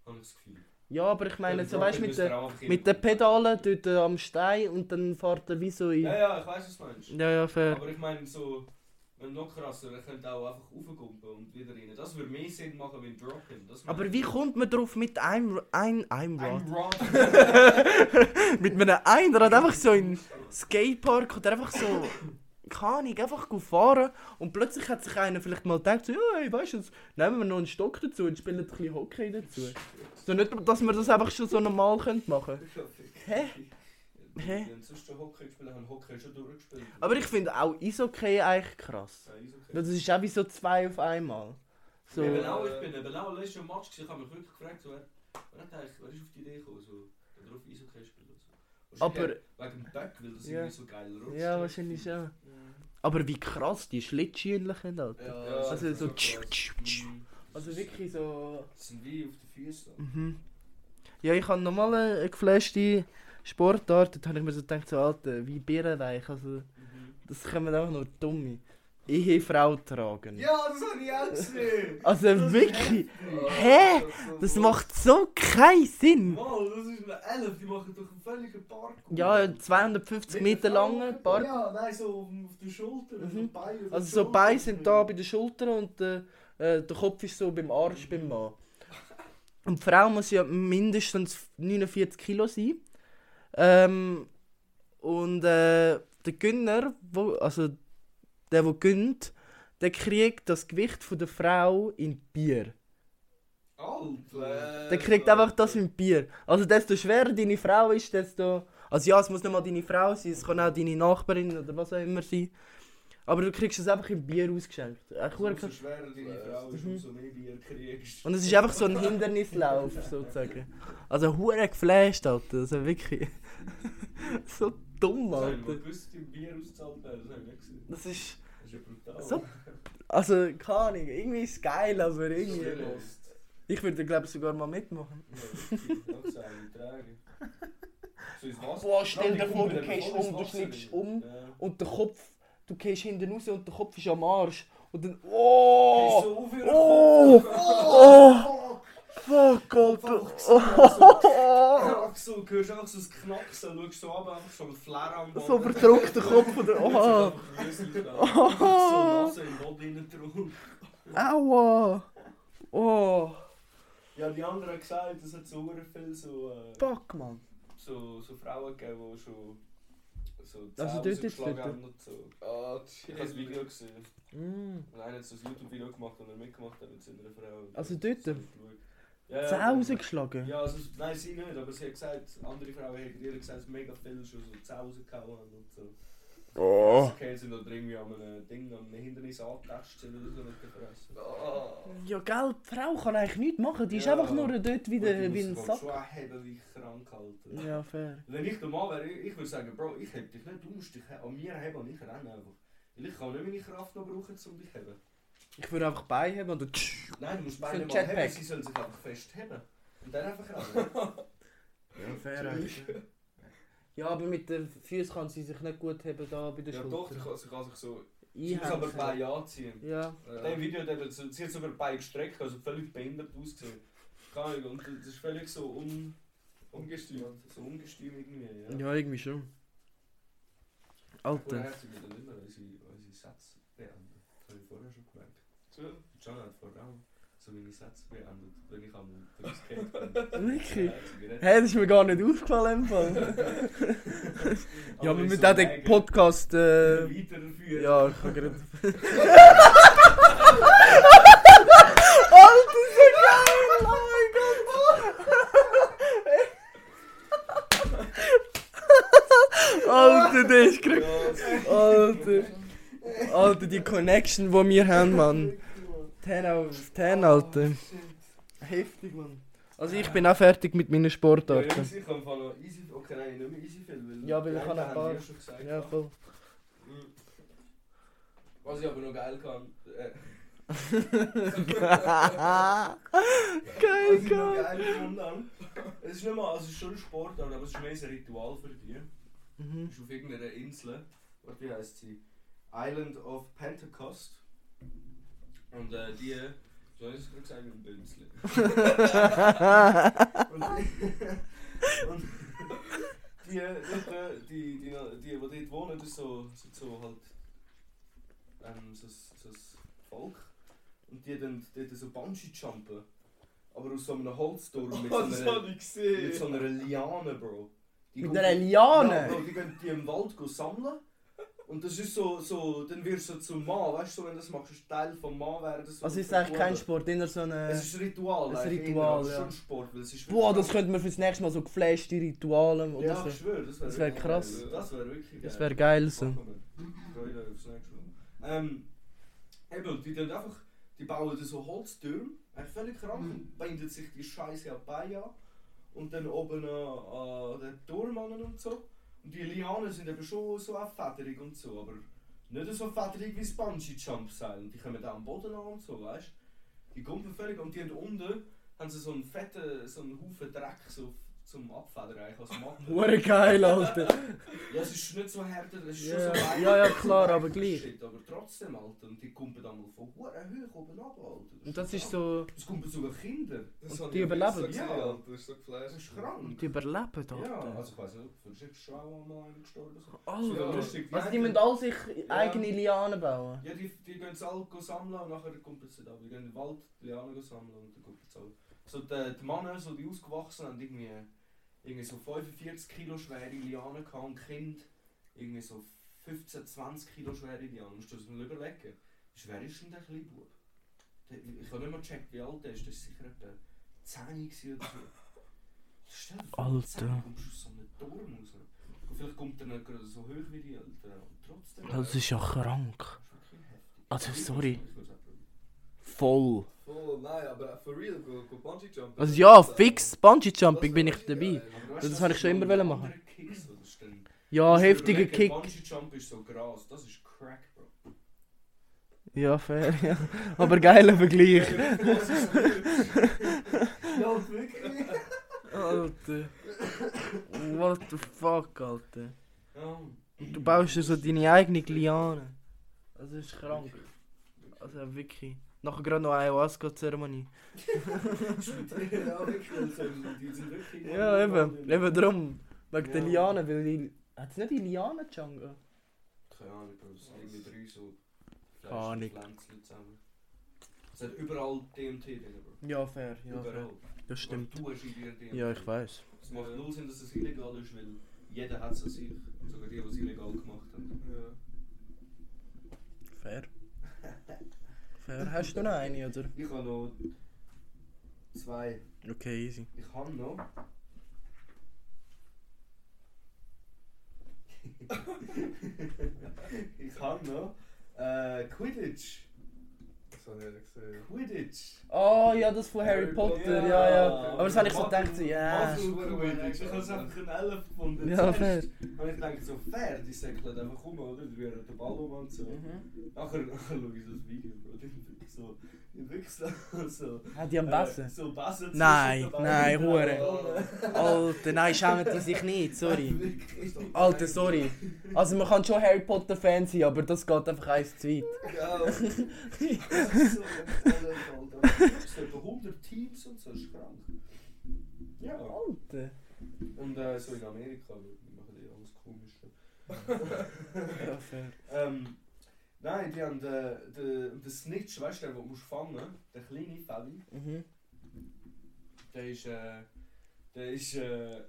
Habe ich das Gefühl. Ja, aber ich meine, so weißt mit, einfach mit den Pedalen dort am Stein und dann fährt er wie so in. Ja, ja, ich weiß, was du meinst. Ja, ja, fair. Aber ich meine, so, wenn noch krasser, er könnte auch einfach raufgumpen und wieder rein. Das würde mehr Sinn machen wie ein Drop-In. Das Aber wie kommt man drauf mit einem, ein, einem Rad? Ein Rod. mit einem Einrad einfach so in Skatepark oder einfach so, keine Ahnung, einfach gut fahren und plötzlich hat sich einer vielleicht mal gedacht, so, ja, hey, weißt du, nehmen wir noch einen Stock dazu und spielen ein bisschen Hockey dazu. So nicht, dass wir das einfach schon so normal können machen Hä? Hä? Wenn sonst schon Hockey gespielt haben, Hockey schon durchgespielt. Aber ich finde auch Eishockey eigentlich krass. Ja. Das ist auch wie so zwei auf einmal. So, Eben auch, ich bin eben auch letztes Match gewesen, ich habe mich wirklich gefragt, so, wer, wer, hat eigentlich, wer ist auf die Idee gekommen, so, darauf Eishockey spielen. Aber- Wegen dem Back, weil das Ja. irgendwie so geil rutscht. ja, wahrscheinlich schon. Aber wie krass die Schlittschuhe sind, Alter. Ja, Also so krass. Mhm. Also wirklich so... Das sind wie auf den Füßen. Mhm. Ja, ich habe nochmal eine, geflashte Sportart. Da habe ich mir so gedacht, so Alter, wie Birrenweich. Also, Mhm. das kommen auch nur Dumme. Ehefrau tragen. Ja, das habe ich auch gesehen! Also wirklich, Ja, Hä? das macht so keinen Sinn. Mal, das ist eine Elf, die machen doch einen völligen Parkour. Ja, 250 Meter lange Park. Ja, nein, so auf der Schulter, Mhm. so Beine Also so. Beine sind da bei den Schultern und äh, äh, der Kopf ist so beim Arsch beim Mann. Und die Frau muss ja mindestens 49 Kilo sein. Ähm, und äh, der Gönner, wo, also der, der gönnt, der kriegt das Gewicht von der Frau in Bier. Alter! Der kriegt einfach das in Bier. Also desto schwerer deine Frau ist, desto... Also ja, es muss nicht mal deine Frau sein, es kann auch deine Nachbarin oder was auch immer sein. Aber du kriegst es einfach in Bier ausgeschenkt. Echt verdammt Umso schwerer deine Frau ist, Mhm. umso mehr Bier kriegst. Und es ist einfach so ein Hindernislauf, sozusagen. Also hure geflasht, Alter. Also wirklich. so dumm, Das habe ich mal Alter. gewusst, im Bier ausgezahlt werden, das habe ich nicht gesehen. Das ist. Das ist ja brutal. So- Also, keine Ahnung, irgendwie ist es geil, aber irgendwie. Lost. Ich würde, glaube ich, sogar mal mitmachen. Ja, wirklich. Auch so. Boah, stell dir vor, du gehst um, du schlägst um Ja. und der Kopf, du gehst hinten raus und der Kopf ist am Arsch. Und dann. Oh! so auf ihren Oh! Oh! Fuck, Alter! Einfach so, du hörst einfach so das Knacksen, schaust so ab, einfach so ein Flair am Boden. So verdruckt der Kopf oder. Oh! So Nase im Boden drauf. Aua! Oh! Ja, die anderen haben gesagt, es hat so viel so, äh, Fuck, man! so, so Frauen gegeben, die schon so Also dort jetzt dort? und so. Ah, Ich habe das Video gesehen. Mm. Und einer hat so ein YouTube-Video gemacht, wo er mitgemacht hat mit seiner Frau. Also dort? So Ja, ja, dann- rausgeschlagen? Ja, also, nein, sie nicht, aber sie hat gesagt, andere Frauen hätten ihr gesagt, dass mega viel schon so Zähne rausgehauen haben und so. Oh. Okay, sind oder irgendwie an einem Ding, an einem Hindernis angetastet sind oder so mit der Fresse. Ah. Ja, gell, die Frau kann eigentlich nichts machen. Die ist Ja. einfach nur dort wie, der, Und wie ein muss Sack. schon haben wie krank halten. Ja, fair. Wenn ich der Mann wäre, ich, ich würde sagen, Bro, ich hätte dich nicht, du musst dich an mir haben und ich renne einfach. Weil ich kann nicht meine Kraft noch brauchen, um dich zu haben. Ich würde einfach beiheben und dann. Nein, du musst ein mal haben, Jetpack. sie sollen sich einfach festheben. Und dann einfach rennen. Ja, fair. eigentlich. Ja, aber mit den Füßen kann sie sich nicht gut haben da bei der ja Schulter. doch, sie kann, sie kann sich so... Sie muss aber. Beine anziehen. Ja. In dem Video hat eben, so- sie hat sogar die Beine gestreckt, also völlig behindert ausgesehen. Keine Ahnung, und das ist völlig so un... Ungestüm. So ungestüm irgendwie, ja. Ja, irgendwie schon. Alter. hat sie wieder nicht mehr unsere, unsere Sätze beendet. Das habe ich vorher schon gemerkt. John hat vor allem so meine Sätze beendet, wenn ich am Unterricht bin. Wirklich? Hä, das ist mir gar nicht aufgefallen im Fall. ja, aber mit so diesem Podcast... Äh, weiterführen. Ja, ich kann gerade... Alter, so geil! Oh mein Gott! Alter, der ist gekriegt. Alter. Alter, die Connection, die wir haben, Mann. 10 auf 10, Alter. Heftig, Mann. Also ich bin auch fertig mit meinen Ja, Sportarten. Jungs, ich kann noch easy, okay, nein, nicht mehr easy viel, weil... Ja, weil ich habe ein paar- ja schon gesagt. Ja, voll. Mhm. Was ich aber noch geil kann, äh, Geil, was ich noch geil. es ist nicht mal, also es ist schon ein Sport, aber es ist mehr ein Ritual für dich. Mhm. Du bist auf irgendeiner Insel, warte, wie heisst sie? Island of Pentecost. Und äh, die, so habe ich es mit dem Bünzli. und, und die, die, die, die, die, die dort wohnen, das ist so, sind so halt ähm, so, so ein Volk. Und die dann dort so Bungee-Jumpen. Aber aus so einem Holzturm mit, so Oh, das einer, mit so einer Liane, Bro. Die Mit einer ja, Liane? Bro, die gehen die im Wald sammeln. Und das ist so, so dann wirst du so zum Mann, weißt du, so, wenn du das machst, ist Teil vom Mann werden. So Also ist es eigentlich kein. Sport, eher so eine... Es ist ein Ritual, Ein Ritual, ja. schon Sport, weil es ist Boah, das könnte man fürs nächste Mal so geflashte Rituale oder Ja, so. ich schwöre, das wäre Das krass. geil. Das wäre wirklich geil. Das wäre geil so. Freude aufs nächste Mal. Ähm, eben, die tun einfach, die bauen so Holztürme, eigentlich völlig krank, Mhm. und binden sich die Scheiße an die Beine an und dann oben an, an den Turm an und so. Und die Lianen sind eben schon so auch federig und so, aber nicht so federig wie das Bungee-Jump-Seil. Und die kommen da am Boden an und so, weißt du? Die gumpen völlig und die haben unten haben sie so einen fetten, so einen Haufen Dreck so zum Abfedern eigentlich als Matte. Hure geil, Alter. Ja, es ist nicht so hart, es ist Ja. schon so weich. Ja, ja, klar, aber gleich. Shit, aber trotzdem, Alter. Und die kumpen dann mal von hure hoch oben ab, Alter. Und das ist so... Es kumpen sogar Kinder. Das Und die überleben? Ja. Alter. Das ist so geflasht. Das ist krank. Die überleben, Ja, Alter. also ich weiss nicht, vielleicht ist schon auch mal einer gestorben. oder So. Alter. Ja, lustig. Also die müssen alle sich eigene Lianen bauen. Ja, die, die gehen es alle sammeln und nachher kumpeln sie da. Die gehen in den Wald die Lianen sammeln und dann kumpeln sie alle. So die, die Männer, so die ausgewachsenen, haben irgendwie, irgendwie so 45 Kilo schwere Lianen gehabt und Kinder irgendwie so 15, 20 Kilo schwere Lianen. Musst du das mal überlegen. Wie schwer ist denn der kleine Bub? Ich habe nicht mal gecheckt, wie alt er ist. Das war sicher etwa 10 gewesen oder so. Stell dir vor, Alter. 10 kommst aus so einem Turm raus. Und vielleicht kommt er nicht gerade so hoch wie die Eltern. Und trotzdem. Das ist ja krank. Das ist wirklich heftig. Also, sorry. Voll. Voll, nein, aber for real, go, go Bungee Jumpen. Also ja, fix, Bungee Das Jumping wär bin ich dabei. Das du, habe ich schon immer wollen machen. Das Ja, heftiger überlegen, Kick. Bungee Jump ist so Gras, das ist Crack, Bro. Ja, fair, ja. Aber geiler Vergleich. Das. Ja, wirklich. Alter. What the fuck, Alter. Ja. Du baust dir so deine eigene Liane. Das ist krank. Also wirklich. Nachher gerade noch Ayahuasca-Zeremonie. Ja, eben. Eben drum. Wegen der Ja. Liane, weil die... Hat es nicht die Liane-Jungle? Keine Ahnung, Bro. Es sind irgendwie drei so. Ahnung. Pflänzchen zusammen. Es hat überall DMT drin, Bro. Ja, fair. Ja, Überall. fair. Das stimmt. Du hast in dir DMT. Ja, ich weiß. Es macht null Sinn, dass es illegal ist, weil jeder hat es an sich. Sogar die, die es illegal gemacht haben. Ja. Fair. Fair. Hast du noch eine, oder? Ich habe noch zwei. Okay, easy. Ich habe noch. ich habe noch äh, Quidditch. Habe ich gesehen. Quidditch. Oh ja, das von Harry Harry Potter, Potter. ja, ja. Aber das habe ich so gedacht, so, ja. Quidditch. Ich habe es einfach ein Elf gefunden. Ja, fair. Und ich gedacht, so fair, die säckeln einfach um, oder? Die rühren den Ball um und so. Mhm. Nachher, nachher schaue ich so das Video, Bro. So. Wirklich so. Ah, die haben äh, Bassen. So Bassen Nein, nein, Hure. Alter, nein, schämen die sich nicht, sorry. Alter, sorry. Also man kann schon Harry Potter Fan sein, aber das geht einfach eins zu weit. Ja, Es sind etwa 100 Teams und so, das ist krank. Ja. Alter. Und äh, so in Amerika, die machen die alles komische. Ja, fair. Ähm, nein, die haben den, den, den Snitch, weißt du, den, den du musst fangen der kleine Fabi, Mhm. der ist, äh, der ist, äh,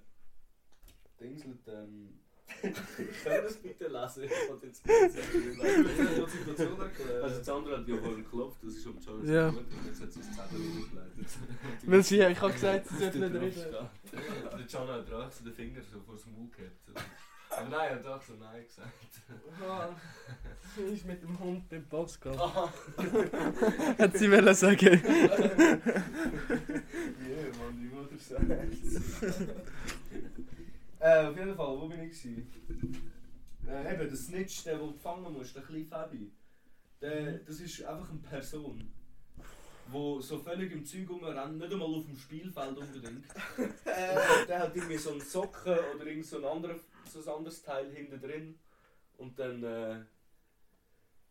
Dingselt, ähm, Können das bitte lesen? Ich wollte jetzt nicht Situation erklären. Also das andere hat ja vorhin geklopft, das ist um Jonas Ja. gut und jetzt hat sie das Zettel. Weil sie, ich habe gesagt, sie sollte nicht reden. Der John hat drauf so den Finger so vor das Maul gehabt. Aber nein, er hat auch so Nein gesagt. Sie ist mit dem Hund beim Pascal. Ah, Hat sie wollen sagen. yeah, Mann, die Mutter sagt. Äh, auf jeden Fall, wo bin ich? Gewesen? Äh, eben, der Snitch, der, den du fangen musst, der kleine Fabi. Der, das ist einfach eine Person, die so völlig im Zeug rumrennt, nicht einmal auf dem Spielfeld unbedingt. äh, der hat irgendwie so einen Socken oder irgend so ein, anderer, so ein anderes Teil hinten drin. Und dann, äh,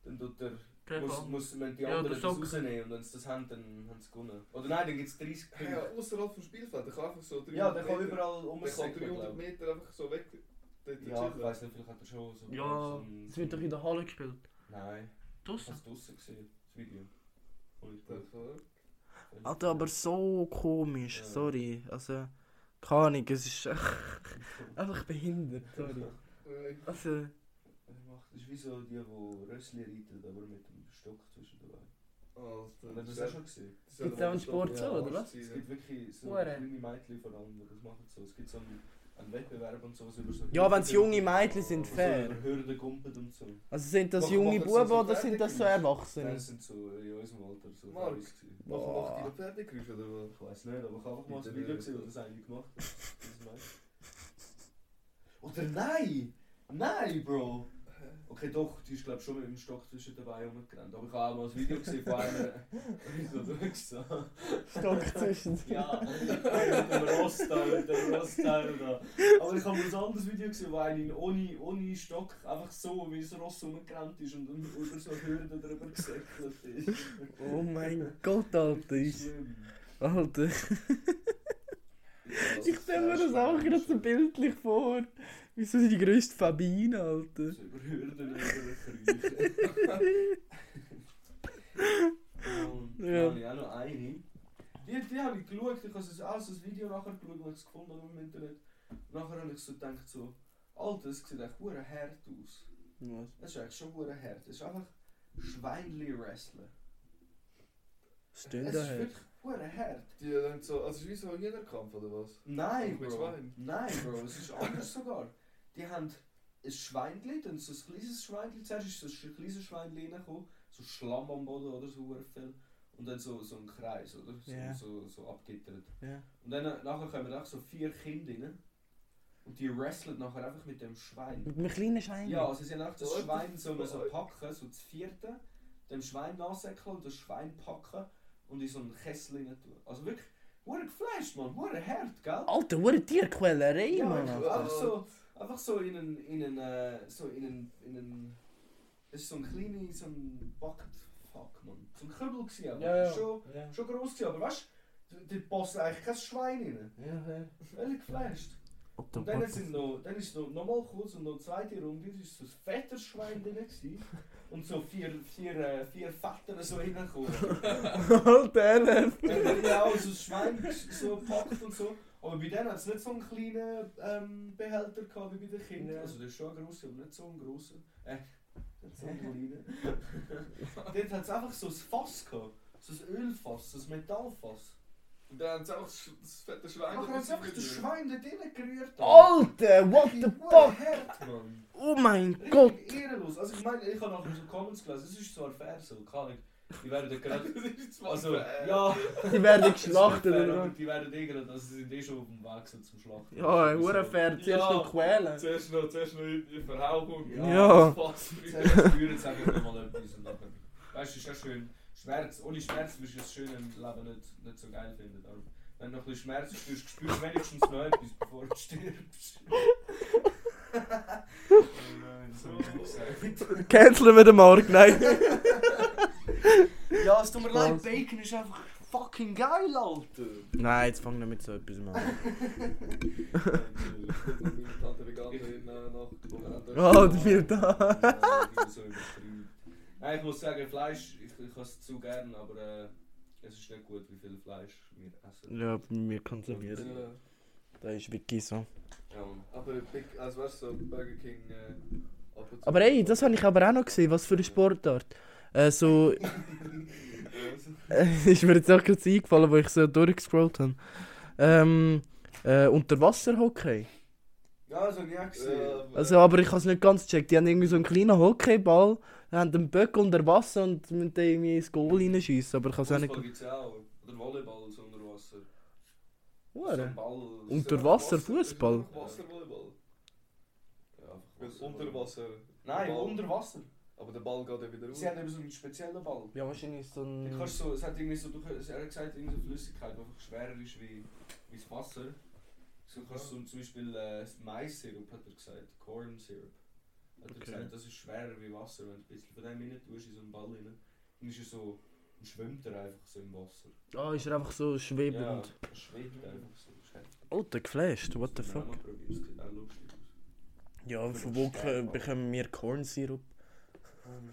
dann tut er muss, muss man die anderen der das rausnehmen und wenn sie das haben, dann haben sie gewonnen. Oder nein, dann gibt es 30 Punkte. Ja, außerhalb vom Spielfeld, der kann einfach so 300 Ja, der kann Meter, überall der kann rumsäckeln, 300 glaub ich. Meter einfach so weg. Ja, ich weiss nicht, vielleicht hat er schon so... Ja, es wird doch in der Halle gespielt. Nein, ich Draussen? habe es draussen gesehen, das Video. Alter, aber so komisch, Ja. sorry. Also, keine Ahnung, es ist einfach behindert, sorry. Äh, Also, das ist wie so die, die Rössli reiten, aber mit dem Stock zwischen dabei. Alter, Hast du das das auch schon gesehen? Gibt's soll auch einen Sport so, oder was? Es gibt wirklich so Hure. kleine Mädchen vor allem, die das machen so. Es gibt so einen, einen Wettbewerb und so. so über so Ja, wenn's Hürden- junge Mädchen sind, so fair. über Hürden gumpelt und so. also sind das junge Buben so oder sind das so? Erwachsene? Das sind so in unserem Alter so Mark. Machen macht die Pferdegeräusche oder was? Ich weiß nicht, aber ich habe einfach mal ein Video gesehen, wo das eine gemacht hat. Oder nein! Nein, Bro! Okay, doch, die ist glaube schon mit dem Stock zwischen dabei rumgerannt. Aber ich habe auch mal ein Video gesehen von einer, wie so durchgesehen. Stock zwischen. Ja, mit dem Rostteil, mit dem Rostteil da. Aber ich habe mal ein anderes Video gesehen, wo einer ohne, ohne Stock einfach so wie das Ross rumgerannt ist und dann über so Hürden drüber gesäckelt ist. Oh mein Gott, Alter. ist-. Alter. Ich stelle mir das auch gerade so bildlich vor. Wie so die grösste Fabine, Alter. So über Hürden rüberkriechen. Und Ja. dann habe ich auch noch eine. Die, die habe ich geschaut, ich habe ein Video nachher geschaut, das ich es gefunden habe im Internet. Und nachher habe ich so gedacht, so, Alter, das sieht echt hure hart aus. Was? Das ist eigentlich schon hure hart. Das ist einfach Schweinli-Wrestling. Stimmt Es da ist her. wirklich hure hart. Die dann so, also es ist wie so ein Hühnerkampf oder was? Nein, Bro. Nein, Bro, es ist anders sogar. Die haben ein Schweinli, dann so ein kleines Schweinli. Zuerst ist so ein kleines Schweinli reingekommen, so Schlamm am Boden oder so viel. Und dann so, so ein Kreis, oder? So, Ja. so, so abgittert. Ja. Und dann äh, nachher kommen auch so vier Kinder rein. Und die wrestlen nachher einfach mit dem Schwein. Mit einem kleinen Schein. Ja, also sie haben auch das Oh, Schwein so, das- so packen, so das vierte, dem Schwein nachsäckeln und das Schwein packen und in so einen Kessel rein tun. Also wirklich, hure geflasht, man, hure hart, gell? Alter, hure Tierquälerei, Ja, Alter. einfach so, einfach so in einen, in einen, äh, so in einen, in einen, es ist so ein kleiner, so ein Bucket, fuck, man, so ein Kübel gewesen, aber Ja, ja. schon, Ja. schon gross gewesen, aber weißt du, dort passt eigentlich kein Schwein rein. Ja, ja. Völlig geflasht. Und dann, sind noch, dann ist noch, noch mal kurz und noch eine zweite Runde, da war so ein fettes Schwein drin gewesen. und so vier, vier, äh, vier Väter so reingekommen. Alter, dann ja auch so ein Schwein so gepackt und so. Aber bei denen hat es nicht so einen kleinen ähm, Behälter gehabt wie bei den Kindern. Ja. Also das ist schon ein grosser, aber nicht so ein grosser. Äh, nicht so ein kleiner. Dort hat es einfach so ein Fass gehabt. So ein Ölfass, so ein Metallfass. Und dann haben sie auch das fette Schwein. Nachher haben sie einfach das Schwein dort drinnen gerührt. Alter, what the fuck? Hart, Mann. Oh mein Gott. Ehrenlos. Also ich meine, ich habe nachher so Comments gelesen, es ist zwar fair so, keine Ahnung. Die werden gerade... Also, ja... Die werden geschlachtet, oder? Die werden eh gerade, also sie sind eh schon auf dem Weg so zum Schlachten. Ja, hure fair. Zuerst Ja. noch quälen. Zuerst noch, zuerst noch in die Verhauchung. Ja. Fass. Zuerst spüren sie einfach nochmal etwas und nachher... Weißt du, ist ja schön... Schmerz, ohne Schmerz wirst du das schöne Leben nicht, nicht so geil finden. Aber wenn du noch ein bisschen Schmerz spürst, spürst du wenigstens noch etwas, bevor du stirbst. oh nein, gesagt. Canceln wir den Markt, nein. Ja, es tut mir leid? Bacon ist einfach fucking geil, Alter. Nein, jetzt fang nicht mit so etwas an. Äh. Oh, bist da. Nein, ich muss sagen, Fleisch, ich, ich es zu gern, aber äh, es ist nicht gut, wie viel Fleisch wir essen. Ja, bei mir konsumiert. Ja. Das ist wirklich so. Ja. Aber Big, also weißt du, so Burger King äh, und. Aber ey, das habe ich aber auch noch gesehen. Was für eine Sportart. Äh, so... Ist mir jetzt auch gerade so eingefallen, wo ich so durchgescrollt habe. Ähm, äh, Unterwasserhockey. Ja, das habe ich auch gesehen. Also, aber ich habe es nicht ganz gecheckt. Die haben irgendwie so einen kleinen Hockeyball, haben einen Böck unter Wasser und müssen den irgendwie ins Goal reinschießen. Aber ich habe es auch nicht. Fußball gibt es auch. Oder Volleyball so unter Wasser. So Hure. ein Ball. Unter Wasser Fußball. Wasservolleyball. Ja, Wasser. unter Wasser. Nein, Ball- unter Wasser. Aber der Ball geht ja wieder raus. Sie haben eben so einen speziellen Ball. Ja, wahrscheinlich so Du ein. kannst so, es hat irgendwie so, du, er hat gesagt, irgendeine Flüssigkeit, die einfach schwerer ist wie, wie das Wasser. So kannst du zum Beispiel äh, Mais-Sirup, hat er gesagt, Corn Syrup. Hat er Okay. gesagt, das ist schwerer wie Wasser, wenn du ein bisschen von dem rein tust in so einen Ball rein. Dann ist er so, dann schwimmt er einfach so im Wasser. Ah, ist er einfach so schwebend. Ja, er schwebt einfach so. Oh, der geflasht, what the fuck. Ja, von wo bekommen wir Corn Ähm,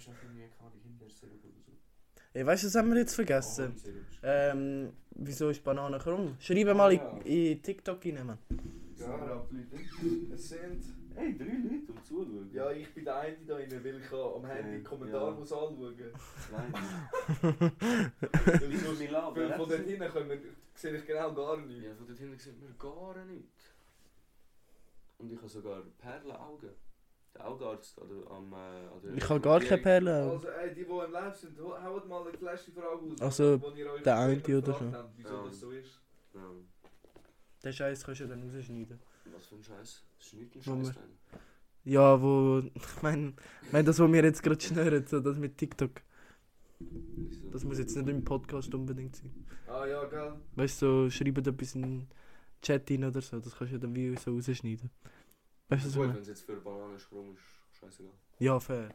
weißt du, was haben wir jetzt vergessen? Ist- Ähm, wieso ist Banane krumm? Schreibe mal in, in TikTok rein, Mann. Ja, aber die Leute. Es sind. Hey, drei Leute, um zuzuschauen. Ja, ich bin der eine da rein, weil ich am Handy Okay, die Kommentare ja. muss anschauen Ich muss. Weil von dort hinten können wir, sehe ich genau gar nichts. Ja, von dort hinten sieht man gar nichts. Und ich habe sogar Perlenaugen. Der Augenarzt an der, am, äh, an der Ich habe gar keine Perlen. Also, ey, die, die im Live sind, hau- haut mal eine flashy Frage aus. Also, der eine oder so. Wieso Ja. das so ist. Ja. Den Scheiß kannst du dann rausschneiden. Was für ein Scheiß? Wo wir- Scheiß drin. Ja, wo. Ich meine, ich mein, das, was wir jetzt gerade schnüren, so das mit TikTok. Das muss jetzt nicht im Podcast unbedingt sein. Ah ja, gell. Weißt du, so, schreibt etwas in den Chat rein oder so, das kannst du dann wie so rausschneiden. Weißt du, Gut, wenn es jetzt für Bananensprung ist, scheißegal. Ja, fair.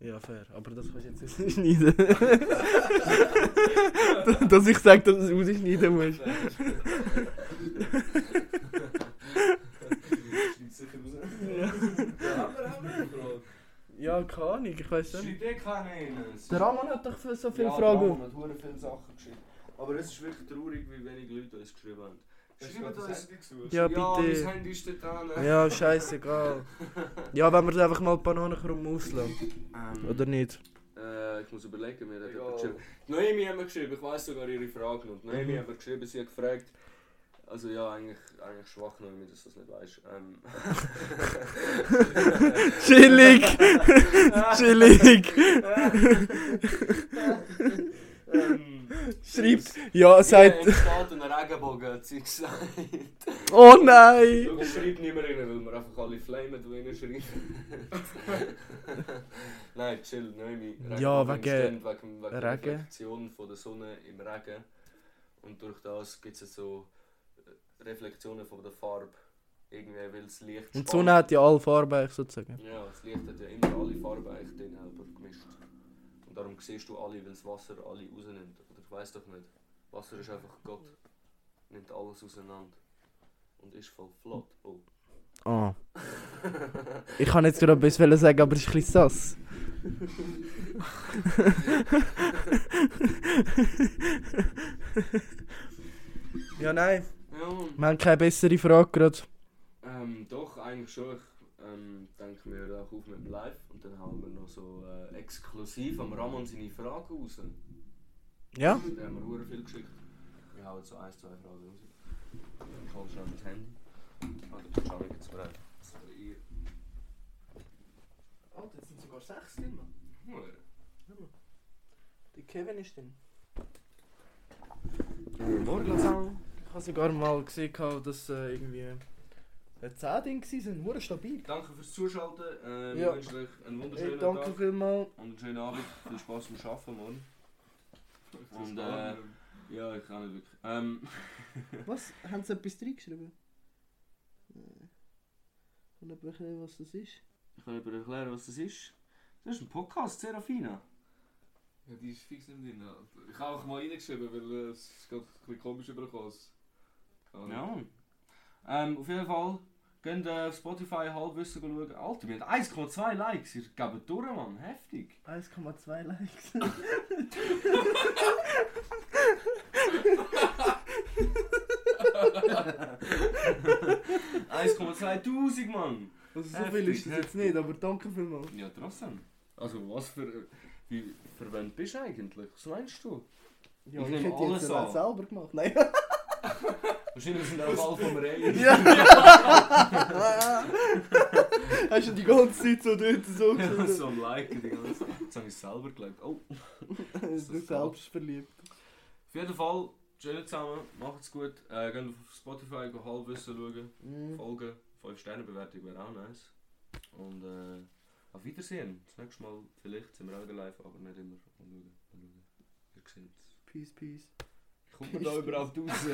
Ja, fair. Aber das kannst du jetzt rausschneiden. dass ich sage, dass du es rausschneiden musst. Ja. Ja, haben wir, haben wir eine Frage. Ja, keine Ahnung, ich weiß nicht. Schreib dir keine rein. Der Ramon hat doch so viele ja, Fragen. Ramon hat viele Sachen geschrieben. Aber es ist wirklich traurig, wie wenig Leute uns geschrieben haben. Schreibt uns... Ja, Ja, bitte. mein Handy ist dort dran. Ja, scheißegal. Ja, wenn wir einfach mal die Bananenkrumm auslassen. Ähm, Oder nicht? Äh, ich muss überlegen, mir hat jemand geschrieben. Noemi hat mir geschrieben, ich weiss sogar ihre Frage noch. Noemi Mhm. hat mir geschrieben, sie hat gefragt. Also ja, eigentlich, eigentlich schwach Noemi, dass du das nicht weißt. Ähm, Chillig! Chillig! ähm, Schreibt. Ja, sagt. Hier steht ein Regenbogen, hat sie gesagt. Oh nein! Schau, schreibt nicht mehr rein, weil wir einfach alle flamen, die reinschreiben. Nein, chill, Noemi. Ja, wegen- wegen, wegen der Regen. Reflexion von der Sonne im Regen. Und durch das gibt es so äh, Reflexionen von der Farbe. Irgendwie, weil das Licht Und die. Sonne hat ja alle Farben eigentlich sozusagen. Ja, das Licht hat ja immer alle Farben eigentlich drin selber gemischt. Und darum siehst du alle, weil das Wasser alle rausnimmt. Weiß doch nicht. Wasser ist einfach Gott. Nimmt alles auseinander. Und ist voll flott. Oh. Ah. Ich kann jetzt gerade etwas sagen, aber es ist ein bisschen sass. ja, nein. Ja, Wir haben keine bessere Frage gerade. ähm, doch, eigentlich schon. Ich ähm, denke mir auch auf mit dem Live. Und dann haben wir noch so äh, exklusiv am Ramon seine Fragen raus. Ja? Da haben wir viel geschickt. Wir hauen so ein, zwei Fragen raus. Ich hole schnell mein Handy. Ah, der Gianni geht's bereit. Sorry, ihr. Oh, da sind sogar sechs drin. Hure. Der Kevin ist drin. Morgen zusammen. Ich habe sogar mal gesehen, dass äh, irgendwie ein 10 Ding waren. Hure stabil. Danke fürs Zuschalten. Äh, Ja. Wir wünschen euch einen Hey, wunderschönen danke Tag vielmals. und einen schönen Abend. Viel Spaß beim Arbeiten morgen. Und äh, ja, ich kann nicht wirklich. Ähm, Was? Haben sie etwas reingeschrieben? Nein. Kann jemand erklären, was das ist? ich kann dir erklären, was das ist. Das ist ein Podcast, Serafina. Ja, die ist fix nicht drin. Ich habe auch mal reingeschrieben, weil äh, es ist gerade ein bisschen komisch Ahnung. Ja. Ähm, auf jeden Fall, geht äh, auf Spotify Halbwissen schauen. Alter, wir haben 1,2 Likes. Ihr gebt durch, Mann. Heftig. 1,2 Likes. 1,2000, Mann. Also so viel ist das jetzt nicht, aber danke vielmals. Ja, trotzdem. Also, was für. Wie verwendet bist du eigentlich? Was meinst du? Ja, Ich ich, hätte jetzt alles an. selber gemacht. Nein. Wahrscheinlich sind auch alle vom Rhein. Ja! Hast du die ganze Zeit so dort so Ja, so am Liken die ganze Zeit. Jetzt habe ich es selber geglaubt. Oh. Du selbst verliebt. Auf jeden Fall, schön zusammen, macht's gut. Äh, geht auf Spotify, go Halbwissen schauen, Mhm. folgen. 5 Sterne Bewertung wäre auch nice. Und äh, auf Wiedersehen. Das nächste Mal vielleicht sind wir auch live, aber nicht immer. Mal schauen. Mal schauen. Ihr seht's. Peace, peace. Kommt man da überhaupt raus?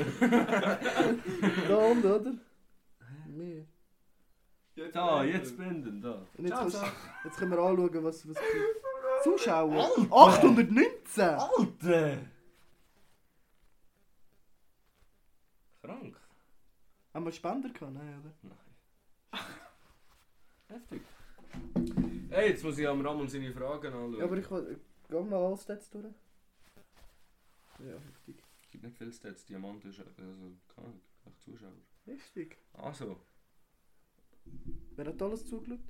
Da und, oder? Mehr. da, jetzt blenden, da. Und jetzt, Ciao, kannst- ciao. jetzt können wir anschauen, was, was Zuschauer. 819! Alter! Krank? Haben wir Spender gehabt? Nein, oder? Nein. Heftig. Hey, jetzt muss ich am Ramon seine Fragen anschauen. Ja, aber ich will. Geh mal alles jetzt durch. Ja, heftig. Gibt nicht viele Stats. Diamant ist also, keine acht Zuschauer. Heftig. Also. Wer hat alles zugeschaut?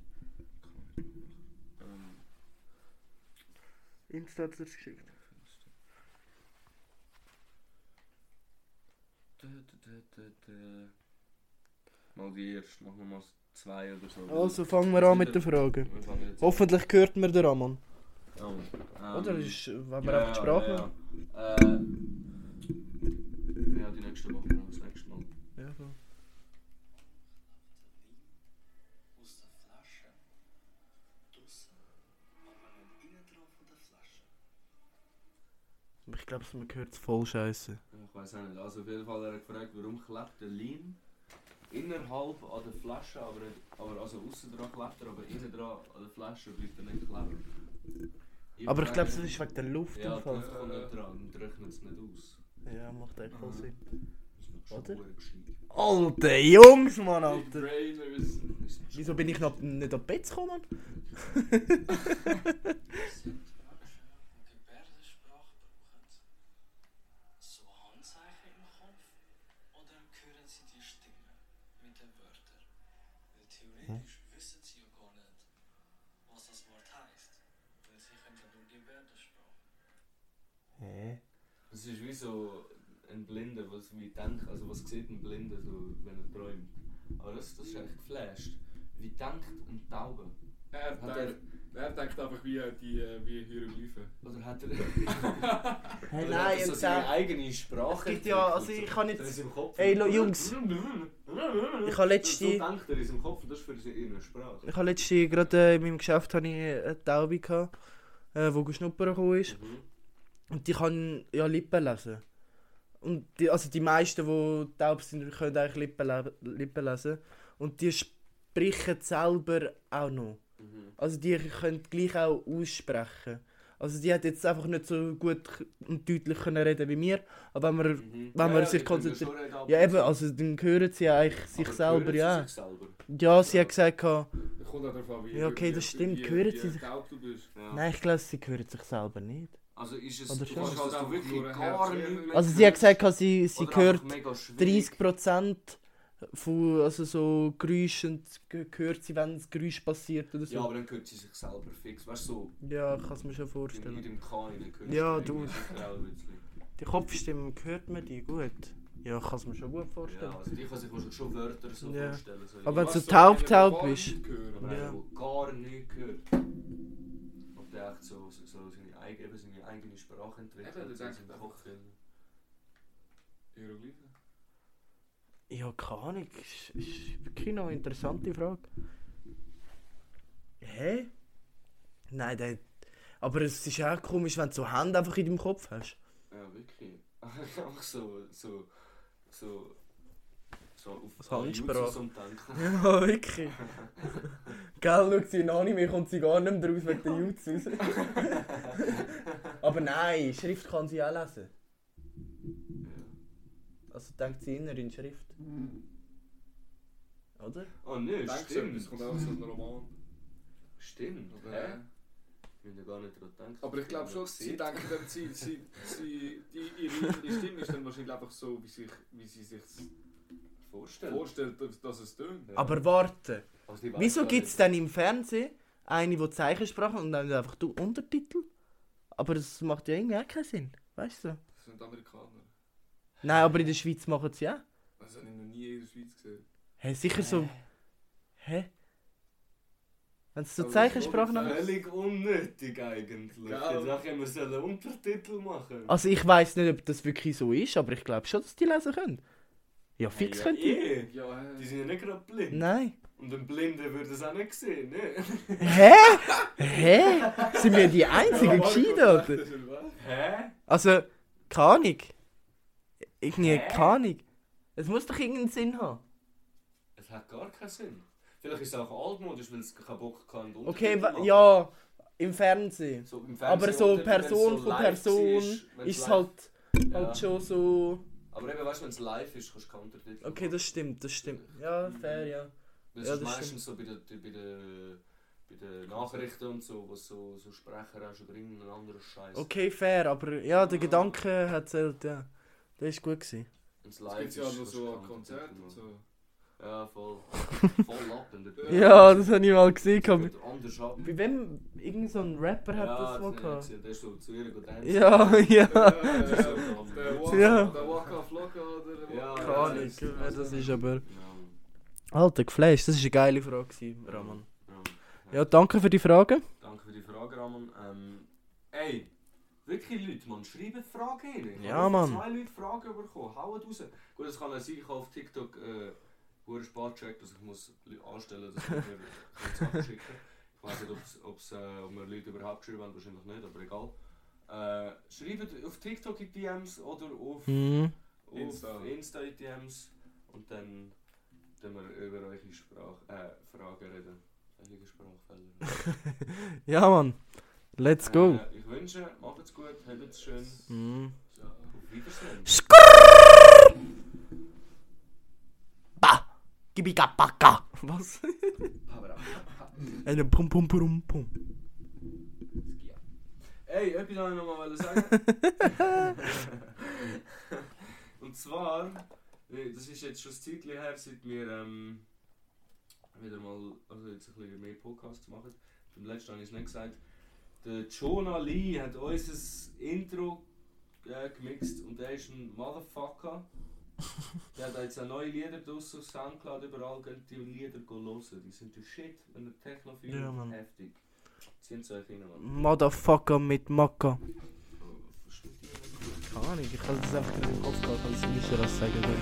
Ähm, Insta hat es geschickt. Mal die erste, machen wir mal zwei oder so. Also fangen wir an mit den Fragen. Hoffentlich hört mir der Ramon. an. Ähm, Oder ist, wenn wir ja, einfach die Sprache ja, haben? ja. Äh, glaube, man hört es voll scheiße. Ich weiß auch nicht. Also auf jeden Fall hat er gefragt, warum klebt der Lean innerhalb an der Flasche, aber, nicht, aber also außen dran klebt er, aber innen dran an der Flasche bleibt er nicht kleben. Aber ich glaube, das mich- ist wegen der Luft Ja, Fall. kommt nicht dran und rechnet es nicht aus. Ja, macht echt voll. Sinn. Das Oder? Alter Jungs, Mann, Alter! Das Wieso bin ich noch nicht auf Bett gekommen? Mann? Sind Menschen, die Gebärdensprache brauchen, so Handzeichen im Kopf oder hören sie die Stimme mit den Wörtern? Weil theoretisch wissen sie ja gar nicht, was das Wort heißt. Weil sie können ja nur Gebärdensprache. Hä? Das ist wie so ein Blinder, was wie denkt, also was sieht ein Blinder, so, wenn er träumt. Aber das, das ist echt geflasht. Wie denkt ein Taube? Er Hat er- denkt, er denkt einfach wie äh, die äh, wie Hieroglyphen. Oder hat er. Hey, oder hat nein, er so seine eigene Sprache? Es gibt ja, also so. ich kann ist im Kopf. Ey, lo- Jungs. Ich habe letzte- So denkt er in seinem Kopf und das ist für seine Sprache. Ich habe letztens gerade äh, in meinem Geschäft habe ich eine Taube gehabt, äh, die schnuppern gekommen ist. Mhm. Und die kann ja Lippen lesen. Und die, also die meisten, die taub sind, können eigentlich Lippen, le Lippen lesen. Und die sprechen selber auch noch. Mhm. Also die können gleich auch aussprechen. Also die hat jetzt einfach nicht so gut und deutlich können reden wie mir. Aber wenn man, Mhm. wenn man sich die können konzentriert... Ja eben, also dann hören sie ja eigentlich sich selber, ja. sich selber? Ja, sie hat gesagt, Ja, okay, das stimmt. Wie, Hören wie, sie sich- taub du bist. Ja. nein, ich glaube, sie hören sich selber nicht. Also ist es, Oder du schon? kannst Also also wirklich gar nichts mehr Also sie hat gesagt, sie, sie Oder hört einfach mega schwierig. 30% von also so Geräuschen hört sie, wenn das Geräusch passiert oder so. Ja, aber dann hört sie sich selber fix. Weißt du, so Ja, ich kann es mir schon in, vorstellen. dem Kahn, dann hört Ja, sie du- auch. Die Kopfstimme hört man die gut. Ja, ich kann es mir schon gut Ja, vorstellen. also die kann sich wahrscheinlich schon Wörter so Ja. vorstellen. So Aber wenn du so so taub einer, taub der gar bist. nicht Ja. gar nichts hört. Ob der echt so, so, so seine, eigene, eben seine eigene Sprache entwickelt. Eben, das denkt seinem einfach. Kopf. Hieroglyphen. Ja, keine Ahnung. Ist, ist wirklich noch eine interessante Frage. Hä? Nein, der, aber es ist auch komisch, wenn du so Hände einfach in deinem Kopf hast. Ja, wirklich. Einfach so, so, so, so auf Handsprache. Jutsu Denken. Ja, wirklich. Gell, schaut sie in Anime, kommt sie gar nicht mehr raus wegen der Jutsus. Aber nein, Schrift kann sie auch lesen. Also denkt sie inner in Schrift. Oder? Oh ne, Denkst du, stimmt. es kommt auch so ein Roman. Stimmt. Oder, Hä? äh, Ich habe gar nicht daran gedacht. Aber ich glaube schon, sie denken dann, sie, sie, sie, die, ihre innere Stimme ist dann wahrscheinlich einfach so, wie, sich, wie sie sich vorstellen. vorstellt, dass, dass es tönt. Ja. Aber warte, Also wieso gibt es denn im Fernsehen eine, die Zeichensprache und dann einfach du Untertitel? Aber das macht ja irgendwie auch keinen Sinn, weißt du? Das sind Amerikaner. Nein, aber in der Schweiz machen sie auch. Das habe ich noch nie in der Schweiz gesehen. Hä, sicher so. Hä? Wenn es so Aber Zeichensprache noch. Völlig unnötig eigentlich. Ja, nachher wir sollen Untertitel machen. Also ich weiß nicht, ob das wirklich so ist, aber ich glaube schon, dass die lesen können. Ja, fix ja, können die. eh. Ja, hä? Die sind ja nicht gerade blind. Nein. Und ein Blinder würde es auch nicht sehen, ne? Hä? Hä? Sind wir die einzigen Gescheiten, oder? Hä? Also, keine Ahnung. Irgendwie, keine Ahnung. Es muss doch irgendeinen Sinn haben. Es hat gar keinen Sinn. Vielleicht ist es auch altmodisch, weil es keinen Bock kann. Okay, ja, im Fernsehen. So im Aber Fernsehen so wenn es Person so von live Person ist live- halt, Ja. halt schon so. Aber eben, weißt du, wenn es live ist, kannst du keinen Untertitel Okay, das stimmt, das stimmt. Ja, fair, ja. Das ja, ist das meistens so bei den, bei, den, bei den Nachrichten und so, wo so, so Sprecher hast oder irgendeinen anderen Scheiß. Okay, fair, aber ja, der Gedanke hat zählt, ja. Das ist gut gewesen. Wenn es Es live gibt ist, ja noch kannst du so keinen ein Konzert Untertitel und machen. so. Ja, voll. voll ab. in der- Ja, das habe ich mal gesehen. Das Bei bei wem? Irgend so ein Rapper hat ja, das mal gehabt. gesehen. Der ist so zu ihr gedacht. Ja, ja. Das ist so Der Waka, Ja. Flocka oder Ja, Keine ja, Ahnung, das- wer das ist, aber. Ja, Alter, geflasht, das war eine geile Frage, gewesen, Ramon. ja. Ja, danke für die Frage. Danke für die Frage, Ramon. Ähm, ey, wirklich Leute, man, schreibt Fragen rein. Ich Ja, habe Mann. zwei Leute Fragen bekommen. Haut raus. Gut, es kann auch sein, ich habe auf TikTok äh, spät gecheckt, dass ich muss anstellen dass ich mir Sachen schicken Ich weiß nicht, ob's, ob's, äh, ob mir Leute überhaupt geschrieben haben, wahrscheinlich nicht, aber egal. Äh, schreibt auf TikTok in DMs oder auf, Mhm. auf Insta. Insta. in DMs und dann können wir über eure Sprach, äh, Fragen reden. Welche Sprachfälle? Ja, Mann. Let's go. Äh, ich wünsche, macht es gut, habt es schön. Mhm. Auf Wiedersehen. Ba! Gibigabaka! Was? Eine Pum Pum Pum Pum. Ey, etwas wollte ich noch mal sagen. Und zwar, äh, das ist jetzt schon ein Zeitchen her, seit wir ähm, wieder mal, also jetzt ein bisschen mehr Podcasts machen. Beim letzten habe ich es nicht gesagt. Der Jonah Lee hat unser Intro äh, gemixt und der ist ein Motherfucker. Der hat jetzt neue Lieder draussen auf Soundcloud, überall ihr die Lieder hören. Die sind der Shit, wenn ihr Techno fühlt, Ja, Mann. heftig. Ziehen sie euch rein, Mann. Motherfucker mit Maka. Versteht ihr nicht? Keine Ahnung, ich kann das einfach nicht im Kopf gehabt, als ich das sagen will.